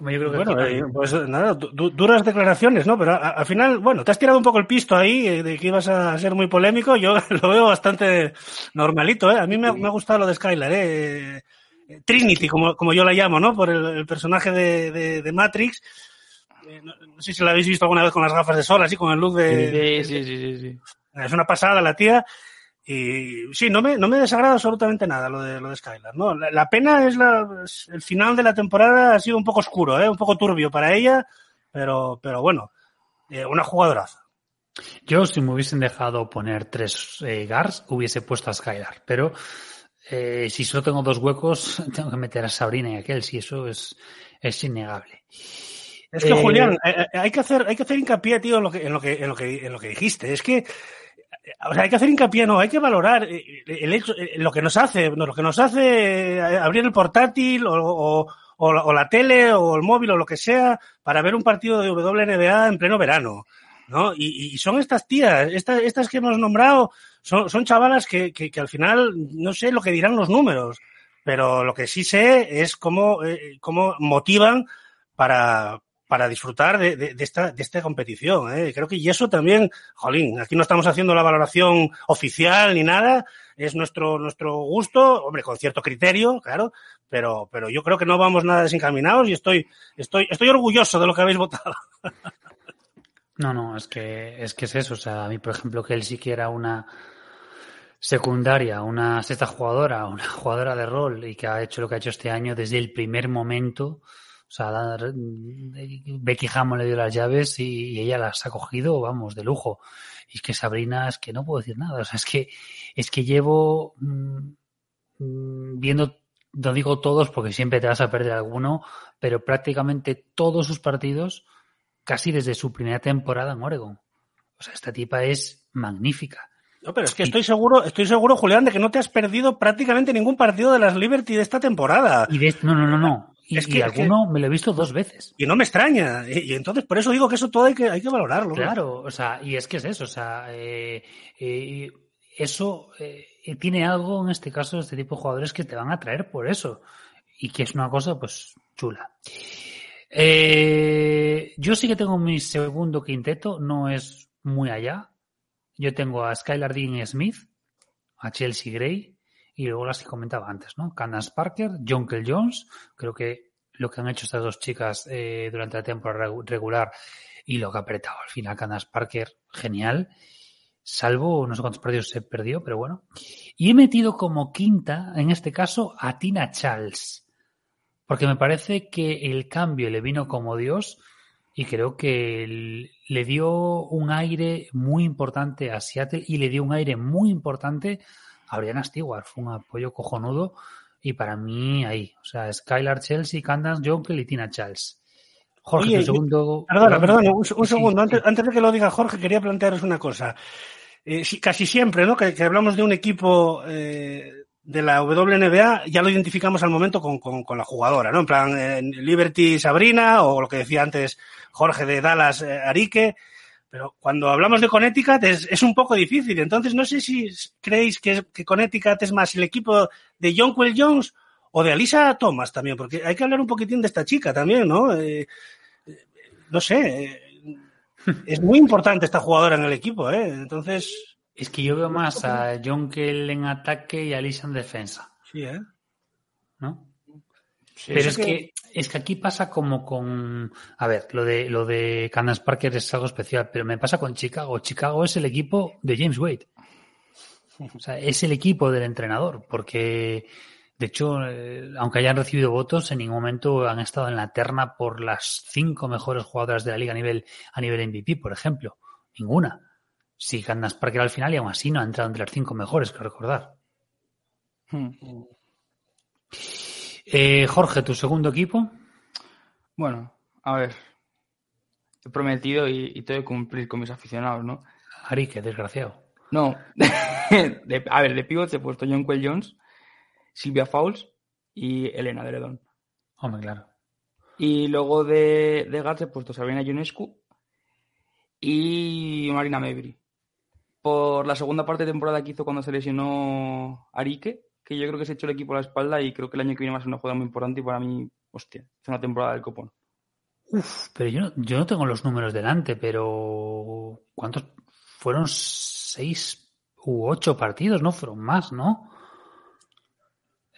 Hombre, yo creo que Bueno, aquí- eh, pues nada, du- du- duras declaraciones, ¿no? Pero a- al final, bueno, te has tirado un poco el pisto ahí eh, de que ibas a ser muy polémico. Yo lo veo bastante normalito, ¿eh? A mí me, ha- me ha gustado lo de Skylar, ¿eh? Eh, Trinity, como, como yo la llamo, ¿no? Por el, el personaje de, de- de Matrix. Eh, no, no sé si la habéis visto alguna vez con las gafas de sol, así con el look de... Sí, sí, sí, sí, sí. Es una pasada la tía. Y sí, no me, no me desagrada absolutamente nada lo de, lo de Skylar. ¿no? La, la pena es, la, es el final de la temporada ha sido un poco oscuro, ¿eh? un poco turbio para ella, pero, pero bueno, eh, una jugadoraza. Yo, si me hubiesen dejado poner tres eh, Gars, hubiese puesto a Skylar. Pero eh, si solo tengo dos huecos, tengo que meter a Sabrina y a Kelsey. Eso es, es innegable. Es que, Eh, Julián, eh, eh, hay que hacer, hay que hacer hincapié, tío, en lo que, en lo que, en lo que, en lo que dijiste. Es que, eh, o sea, hay que hacer hincapié, no, hay que valorar el hecho, lo que nos hace, no, lo que nos hace abrir el portátil o, o, o la, o la tele o el móvil o lo que sea para ver un partido de WNBA en pleno verano. ¿no? Y, y son estas tías, estas, estas que hemos nombrado, son, son chavalas que, que, que al final no sé lo que dirán los números, pero lo que sí sé es cómo, eh, cómo motivan para, para disfrutar de, esta, de esta competición. ¿eh? Creo que y eso también, jolín, aquí no estamos haciendo la valoración oficial ni nada, es nuestro, nuestro gusto, hombre, con cierto criterio, claro, pero, pero yo creo que no vamos nada desencaminados y estoy, estoy, estoy orgulloso de lo que habéis votado. No, no, es que, es que es eso. O sea, a mí, por ejemplo, que él sí que era una secundaria, una sexta jugadora, una jugadora de rol y que ha hecho lo que ha hecho este año desde el primer momento. O sea, dar- Becky Hammond le dio las llaves y, y ella las ha cogido, vamos, de lujo. Y es que Sabrina, es que no puedo decir nada. O sea, es que, es que llevo mm, mm, viendo, no digo todos porque siempre te vas a perder alguno, pero prácticamente todos sus partidos casi desde su primera temporada en Oregon. O sea, esta tipa es magnífica. No, pero es que estoy seguro, estoy seguro, Julián, de que no te has perdido prácticamente ningún partido de las Liberty de esta temporada. Y de, no, no, no, no. Y, Es que- y es que- alguno me lo he visto dos veces. Y no me extraña. Y, y entonces, por eso digo que eso todo hay que, hay que valorarlo. ¿no? Claro, o sea, y es que es eso, o sea, eh, eh, eso eh, tiene algo en este caso, este tipo de jugadores que te van a atraer por eso. Y que es una cosa, pues, chula. Eh, yo sí que tengo mi segundo quinteto, no es muy allá. Yo tengo a Skylar Dean Smith, a Chelsea Gray y luego las que comentaba antes, ¿no? Candace Parker, Jonkel Jones. Creo que lo que han hecho estas dos chicas eh, durante la temporada regu- regular y lo que ha apretado al final Candace Parker, genial. Salvo no sé cuántos partidos se perdió, pero bueno. Y he metido como quinta, en este caso, a Tina Charles. Porque me parece que el cambio le vino como Dios y creo que le dio un aire muy importante a Seattle y le dio un aire muy importante a Brianna Stewart. Fue un apoyo cojonudo y para mí ahí. O sea, Skylar Chelsea, Candace Jonkel y Tina Charles. Jorge, Oye, yo- segundo. Perdona, perdona, un, un segundo. Antes, antes de que lo diga Jorge, quería plantearos una cosa. Eh, casi siempre, ¿no? Que, que hablamos de un equipo eh, de la WNBA, ya lo identificamos al momento con, con, con la jugadora, ¿no? En plan, eh, Liberty Sabrina o lo que decía antes Jorge de Dallas eh, Arique. Pero cuando hablamos de Connecticut es, es un poco difícil. Entonces, no sé si creéis que, que Connecticut es más el equipo de Jonquil Jones o de Alisa Thomas también, porque hay que hablar un poquitín de esta chica también, ¿no? Eh, no sé, eh, es muy importante esta jugadora en el equipo, ¿eh? Entonces, Es que yo veo más a Jonkel en ataque y a Lisa en defensa, sí, ¿eh? ¿no? Sí, Pero es que- que, es que aquí pasa como con. A ver, lo de, lo de Candace Parker es algo especial, pero me pasa con Chicago. Chicago es el equipo de James Wade. O sea, es el equipo del entrenador, porque De hecho, eh, aunque hayan recibido votos, en ningún momento han estado en la terna por las cinco mejores jugadoras de la liga a nivel, a nivel MVP, por ejemplo. Ninguna. Sí, Candace Parker al final y aún así no ha entrado entre las cinco mejores, que recordar. Hmm. Eh, Jorge, ¿tu segundo equipo? Bueno, a ver. He prometido y, y tengo que cumplir con mis aficionados, ¿no? Ari, qué desgraciado. No. De- a ver, de pivots he puesto John Quell Jones, Silvia Fowles y Elena Deredon. Hombre, claro. Y luego de, de guards he puesto Sabrina Ionescu y Marina Mebri. Por la segunda parte de temporada que hizo cuando se lesionó Arique, que yo creo que se echó el equipo a la espalda y creo que el año que viene va a ser una jugada muy importante y para mí, hostia, es una temporada del copón. Uf, pero yo no, yo no tengo los números delante, pero ¿cuántos? Fueron seis u ocho partidos, ¿no? Fueron más, ¿no?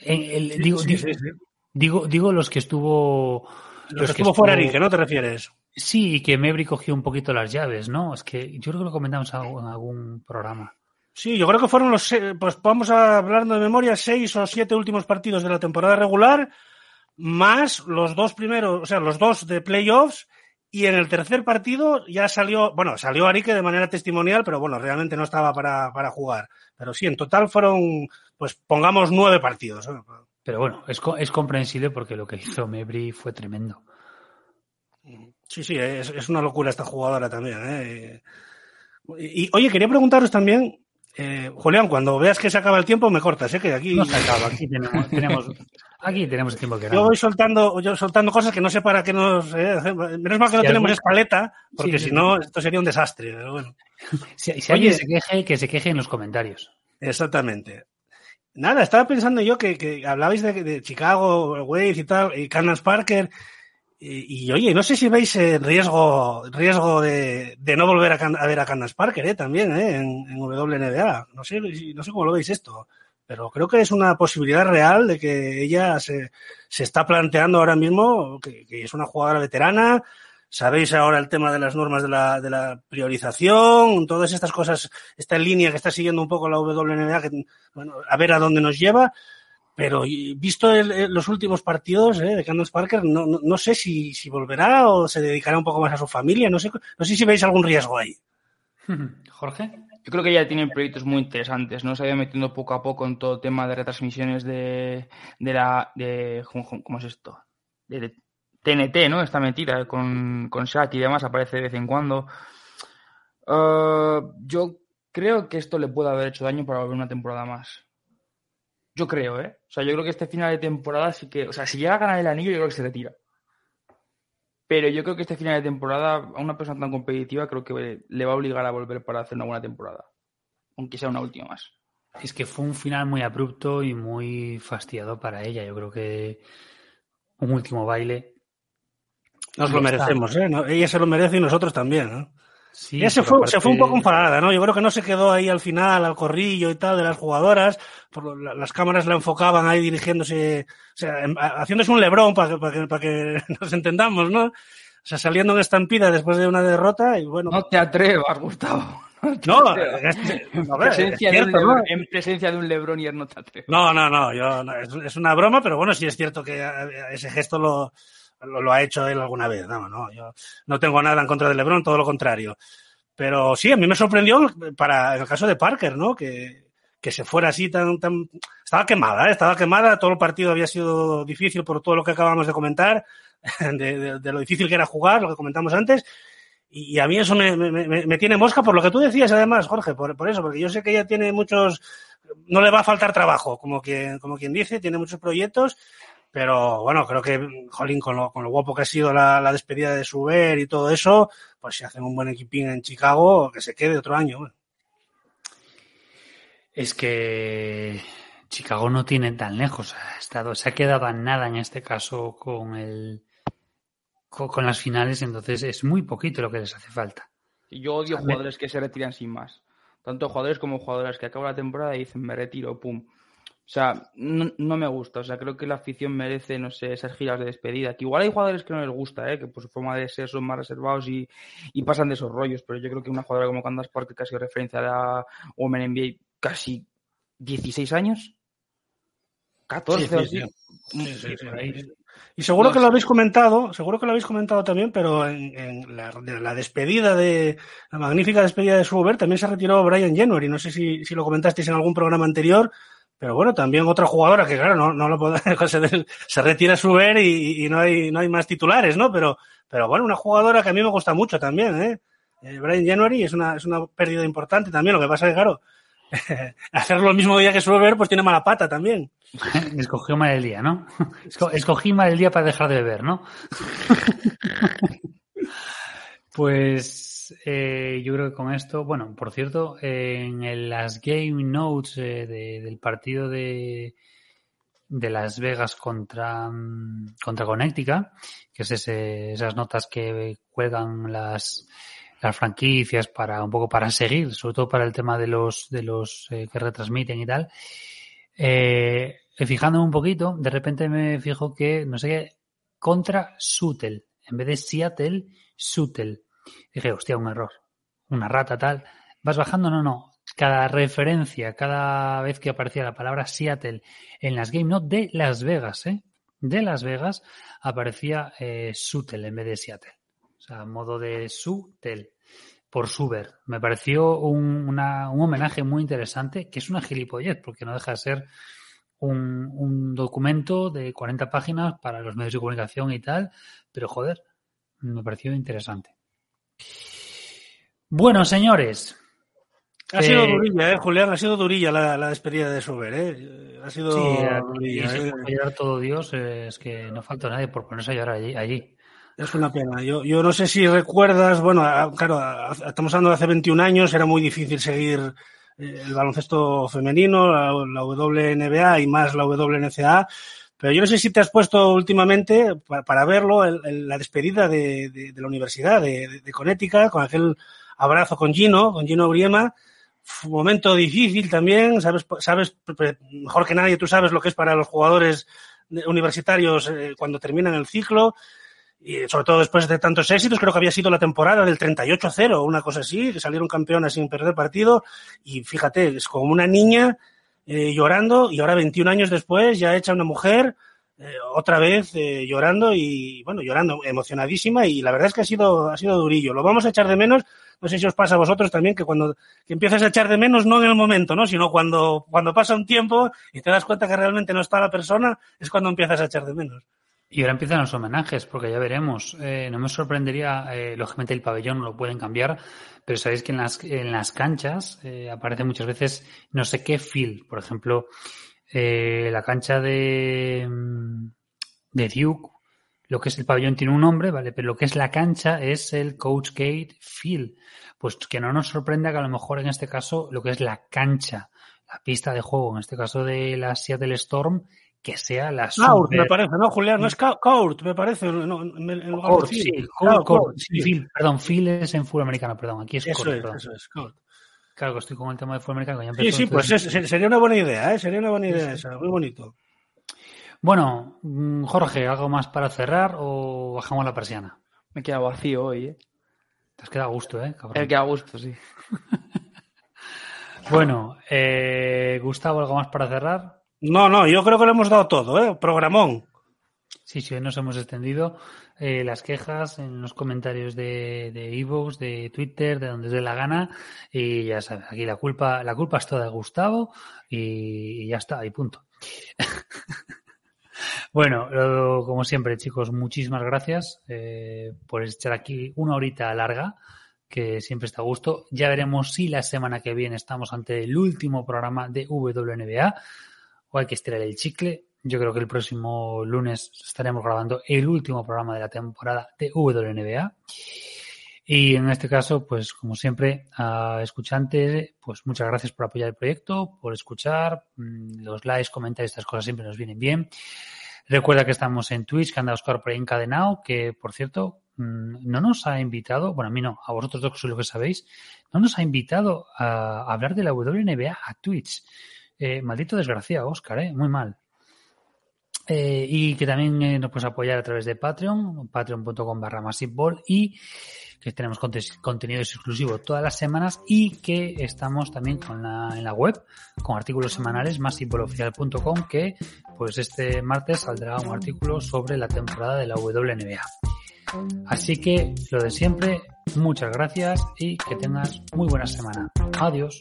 En el- digo, Sí, digo, sí, sí. digo, digo los que estuvo... Los que estuvo fuera Arique, ¿no te refieres? Sí, y que Mebri cogió un poquito las llaves, ¿no? Es que yo creo que lo comentamos en algún programa. Sí, yo creo que fueron los, pues vamos a hablar de memoria, seis o siete últimos partidos de la temporada regular, más los dos primeros, o sea, los dos de playoffs, y en el tercer partido ya salió, bueno, salió Arique de manera testimonial, pero bueno, realmente no estaba para, para jugar. Pero sí, en total fueron, pues pongamos nueve partidos. ¿eh? Pero bueno, es, es comprensible porque lo que hizo Mebri fue tremendo. Sí, sí, es, es una locura esta jugadora también. ¿eh? Y, y, oye, quería preguntaros también, eh, Julián, cuando veas que se acaba el tiempo, me cortas, ¿eh? que aquí No se acaba, aquí tenemos, tenemos, aquí tenemos el tiempo que Yo voy soltando, yo soltando cosas que no sé para qué nos. eh, menos mal que no Si tenemos escaleta, porque Sí, si sí. no, esto sería un desastre. Pero bueno, Si, alguien se queje, que se queje en los comentarios. exactamente. Nada, estaba pensando yo que, que hablabais de, de Chicago, Wade y tal, y Candace Parker. Y, y, oye, no sé si veis eh, riesgo, riesgo de, de no volver a, a ver a Candace Parker eh, también eh, en, en WNBA. No sé, no sé cómo lo veis esto, pero creo que es una posibilidad real de que ella se, se está planteando ahora mismo que, que es una jugadora veterana. Sabéis ahora el tema de las normas de la, de la priorización, todas estas cosas, esta línea que está siguiendo un poco la WNBA, que, bueno, a ver a dónde nos lleva. Pero visto el- los últimos partidos eh, de Candace Parker, no, no, no sé si, si volverá o se dedicará un poco más a su familia. No sé, no sé si veis algún riesgo ahí. Jorge. Yo creo que ya tienen proyectos muy interesantes, ¿no? Se ha ido metiendo poco a poco en todo el tema de retransmisiones de, de la... De, ¿cómo, es esto? De, TNT, ¿no? Está metida con, con Shaq y demás, aparece de vez en cuando. Eh, yo creo que esto le puede haber hecho daño para volver una temporada más. Yo creo, ¿eh? O sea, yo creo que este final de temporada sí que... O sea, si llega a ganar el anillo, yo creo que se retira. Pero yo creo que este final de temporada, a una persona tan competitiva, creo que le va a obligar a volver para hacer una buena temporada. Aunque sea una última más. Es que fue un final muy abrupto y muy fastidiado para ella. Yo creo que un último baile. Nos lo merecemos, ¿eh? Ella se lo merece y nosotros también, ¿no? Sí, Ella se fue, se fue un aparte- poco enfadada, ¿no? Yo creo que no se quedó ahí al final, al corrillo y tal de las jugadoras. Por lo- la- las cámaras la enfocaban ahí dirigiéndose, o sea, em- a- haciéndose un lebrón para que, para que, para que nos entendamos, ¿no? O sea, saliendo en estampida después de una derrota y bueno. No te atrevas, Gustavo. No, En ver, presencia, es de un cierto, ¿no? Lebron, en presencia de un Lebronier no te atrevas. No, no, no, yo, no, es, es una broma, pero bueno, sí es cierto que eh, ese gesto lo, lo, lo ha hecho él alguna vez. No, no, yo no tengo nada en contra de LeBron, todo lo contrario. Pero sí, a mí me sorprendió para el caso de Parker, ¿no? Que, que se fuera así tan, tan, estaba quemada, ¿eh? estaba quemada, todo el partido había sido difícil por todo lo que acabamos de comentar, de, de- de lo difícil que era jugar, lo que comentamos antes. Y, y a mí eso me, me- me- me tiene mosca por lo que tú decías, además, Jorge, por, por eso, porque yo sé que ella tiene muchos, no le va a faltar trabajo, como quien, como quien dice, tiene muchos proyectos, pero bueno, creo que, jolín, con lo, con lo guapo que ha sido la, la despedida de Suber y todo eso, pues si hacen un buen equipín en Chicago, que se quede otro año. bueno. Es que Chicago no tiene tan lejos. Ha estado, se ha quedado a nada en este caso con el con, con las finales, entonces es muy poquito lo que les hace falta. Y yo odio jugadores que se retiran sin más. Tanto jugadores como jugadoras que acaban la temporada y dicen me retiro, pum. O sea, no, no me gusta. O sea, creo que la afición merece, no sé, esas giras de despedida. Que igual hay jugadores que no les gusta, ¿eh? que por su forma de ser son más reservados y, y pasan de esos rollos. Pero yo creo que una jugadora como Candace Parker, que ha sido referencia a la Women NBA casi 16 años, 14 Sí, o sí, así. Y seguro No que lo habéis comentado, seguro que lo habéis comentado también, pero en, en la, de la despedida de la magnífica despedida de Schubert también se retiró Brian January. No sé si, si lo comentasteis en algún programa anterior, pero bueno, también otra jugadora que claro, no, no lo puedo, se, se retira Schubert y, y no hay, no hay más titulares, ¿no? Pero, pero bueno, una jugadora que a mí me gusta mucho también, ¿eh? Eh, Brian January es una, es una pérdida importante también. Lo que pasa es que, claro, hacerlo el mismo día que Schubert, pues tiene mala pata también. Escogió mal el día, ¿no? Esco- Escogí mal el día para dejar de beber, ¿no? pues eh, yo creo que con esto, bueno, por cierto, en las game notes eh, de- del partido de, de Las Vegas contra, mm, contra Connecticut, que es esas notas que cuelgan las, las franquicias para un poco para seguir, sobre todo para el tema de los de los eh, que retransmiten y tal. Fijándome un poquito, de repente me fijo que, no sé qué, contra Sutel, en vez de Seattle, Sutel. Dije, hostia, un error, una rata tal. ¿Vas bajando? No, no. Cada referencia, cada vez que aparecía la palabra Seattle en las Game Notes de Las Vegas, ¿eh? De Las Vegas aparecía eh, Sutel en vez de Seattle. O sea, modo de Sutel por Suber. Me pareció un homenaje muy interesante, que es una gilipollez, porque no deja de ser un, un documento de 40 páginas para los medios de comunicación y tal, pero joder, me pareció interesante. Bueno, señores, Ha sido Eh, durilla, ¿eh, Julián? Ha sido durilla la, la despedida de Schubert, ¿eh? Ha sido sí, durilla, ¿eh? llorar todo Dios, eh, es que no falta nadie por ponerse a llorar allí. allí. Es una pena. Yo, yo no sé si recuerdas, bueno, claro, estamos hablando de hace 21 años, era muy difícil seguir el baloncesto femenino, la, la WNBA y más la WNCA, pero yo no sé si te has puesto últimamente, pa- para, verlo, la despedida de, la universidad de, de, Connecticut, con aquel abrazo con Gino, con Gino Briema, un momento difícil también, sabes, sabes mejor que nadie, tú sabes lo que es para los jugadores de- universitarios eh, cuando terminan el ciclo, y sobre todo después de tantos éxitos, creo que había sido la temporada del 38-0, una cosa así, que salieron campeonas sin perder partido, y fíjate, es como una niña eh, llorando, y ahora 21 años después ya hecha una mujer, eh, otra vez eh, llorando, y bueno, llorando, emocionadísima, y la verdad es que ha sido, ha sido durillo. Lo vamos a echar de menos, no sé si os pasa a vosotros también, que cuando que empiezas a echar de menos, no en el momento, ¿no? sino cuando, cuando pasa un tiempo y te das cuenta que realmente no está la persona, es cuando empiezas a echar de menos. Y ahora empiezan los homenajes, porque ya veremos. Eh, no me sorprendería, eh, lógicamente el pabellón no lo pueden cambiar, pero sabéis que en las, en las canchas eh, aparece muchas veces no sé qué field. Por ejemplo, la cancha de, de Duke, lo que es el pabellón tiene un nombre, ¿vale? Pero lo que es la cancha es el Coach Gate Field. Pues que no nos sorprenda que a lo mejor en este caso lo que es la cancha, la pista de juego, en este caso de la Seattle Storm, que sea la Court, me super- parece, ¿no, Julián? No es Court, me parece. No, en, en lugar de sí, sí. Phil, perdón, Phil es en fútbol americano, perdón, aquí es Eso es, perdón. eso es, Court. Claro que estoy con el tema de fútbol americano. ya Sí, sí, pues es- sería una buena idea, ¿eh? Sería una buena idea esa, muy bonito. Bueno, mm, Jorge, ¿algo más para cerrar o bajamos la persiana? Me queda vacío hoy, ¿eh? Te has quedado a gusto, ¿eh? cabrón? El que a gusto, sí. Bueno, eh, Gustavo, ¿algo más para cerrar? No, no, yo creo que lo hemos dado todo, ¿eh? Programón. Sí, sí, hoy nos hemos extendido eh, las quejas en los comentarios de de iVoox, de Twitter, de donde os dé la gana. Y ya sabes, aquí la culpa, la culpa es toda de Gustavo y, ya está, y punto. bueno, como siempre, chicos, muchísimas gracias eh, por estar aquí una horita larga, que siempre está a gusto. Ya veremos si la semana que viene estamos ante el último programa de WNBA o hay que estirar el chicle. Yo creo que el próximo lunes estaremos grabando el último programa de la temporada de WNBA. Y en este caso, pues como siempre, a escuchantes, pues muchas gracias por apoyar el proyecto, por escuchar, mm, los likes, comentarios, estas cosas siempre nos vienen bien. Recuerda que estamos en Twitch, que anda Oscar por ahí encadenado, que por cierto, mm, no nos ha invitado, bueno, a mí no, a vosotros dos que sois lo que sabéis, no nos ha invitado a hablar de la WNBA a Twitch. Eh, maldito desgraciado, Oscar, ¿eh? Muy mal. Eh, y que también eh, nos puedes apoyar a través de Patreon, patreon.com barra Massive Ball. Y que tenemos contenido exclusivo todas las semanas y que estamos también con la, en la web con artículos semanales masipoloficial.com que pues este martes saldrá un artículo sobre la temporada de la WNBA. Así que lo de siempre, muchas gracias y que tengas muy buena semana. Adiós.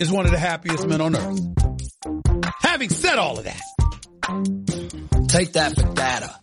is one of the happiest men on earth. Having said all of that, take that for data.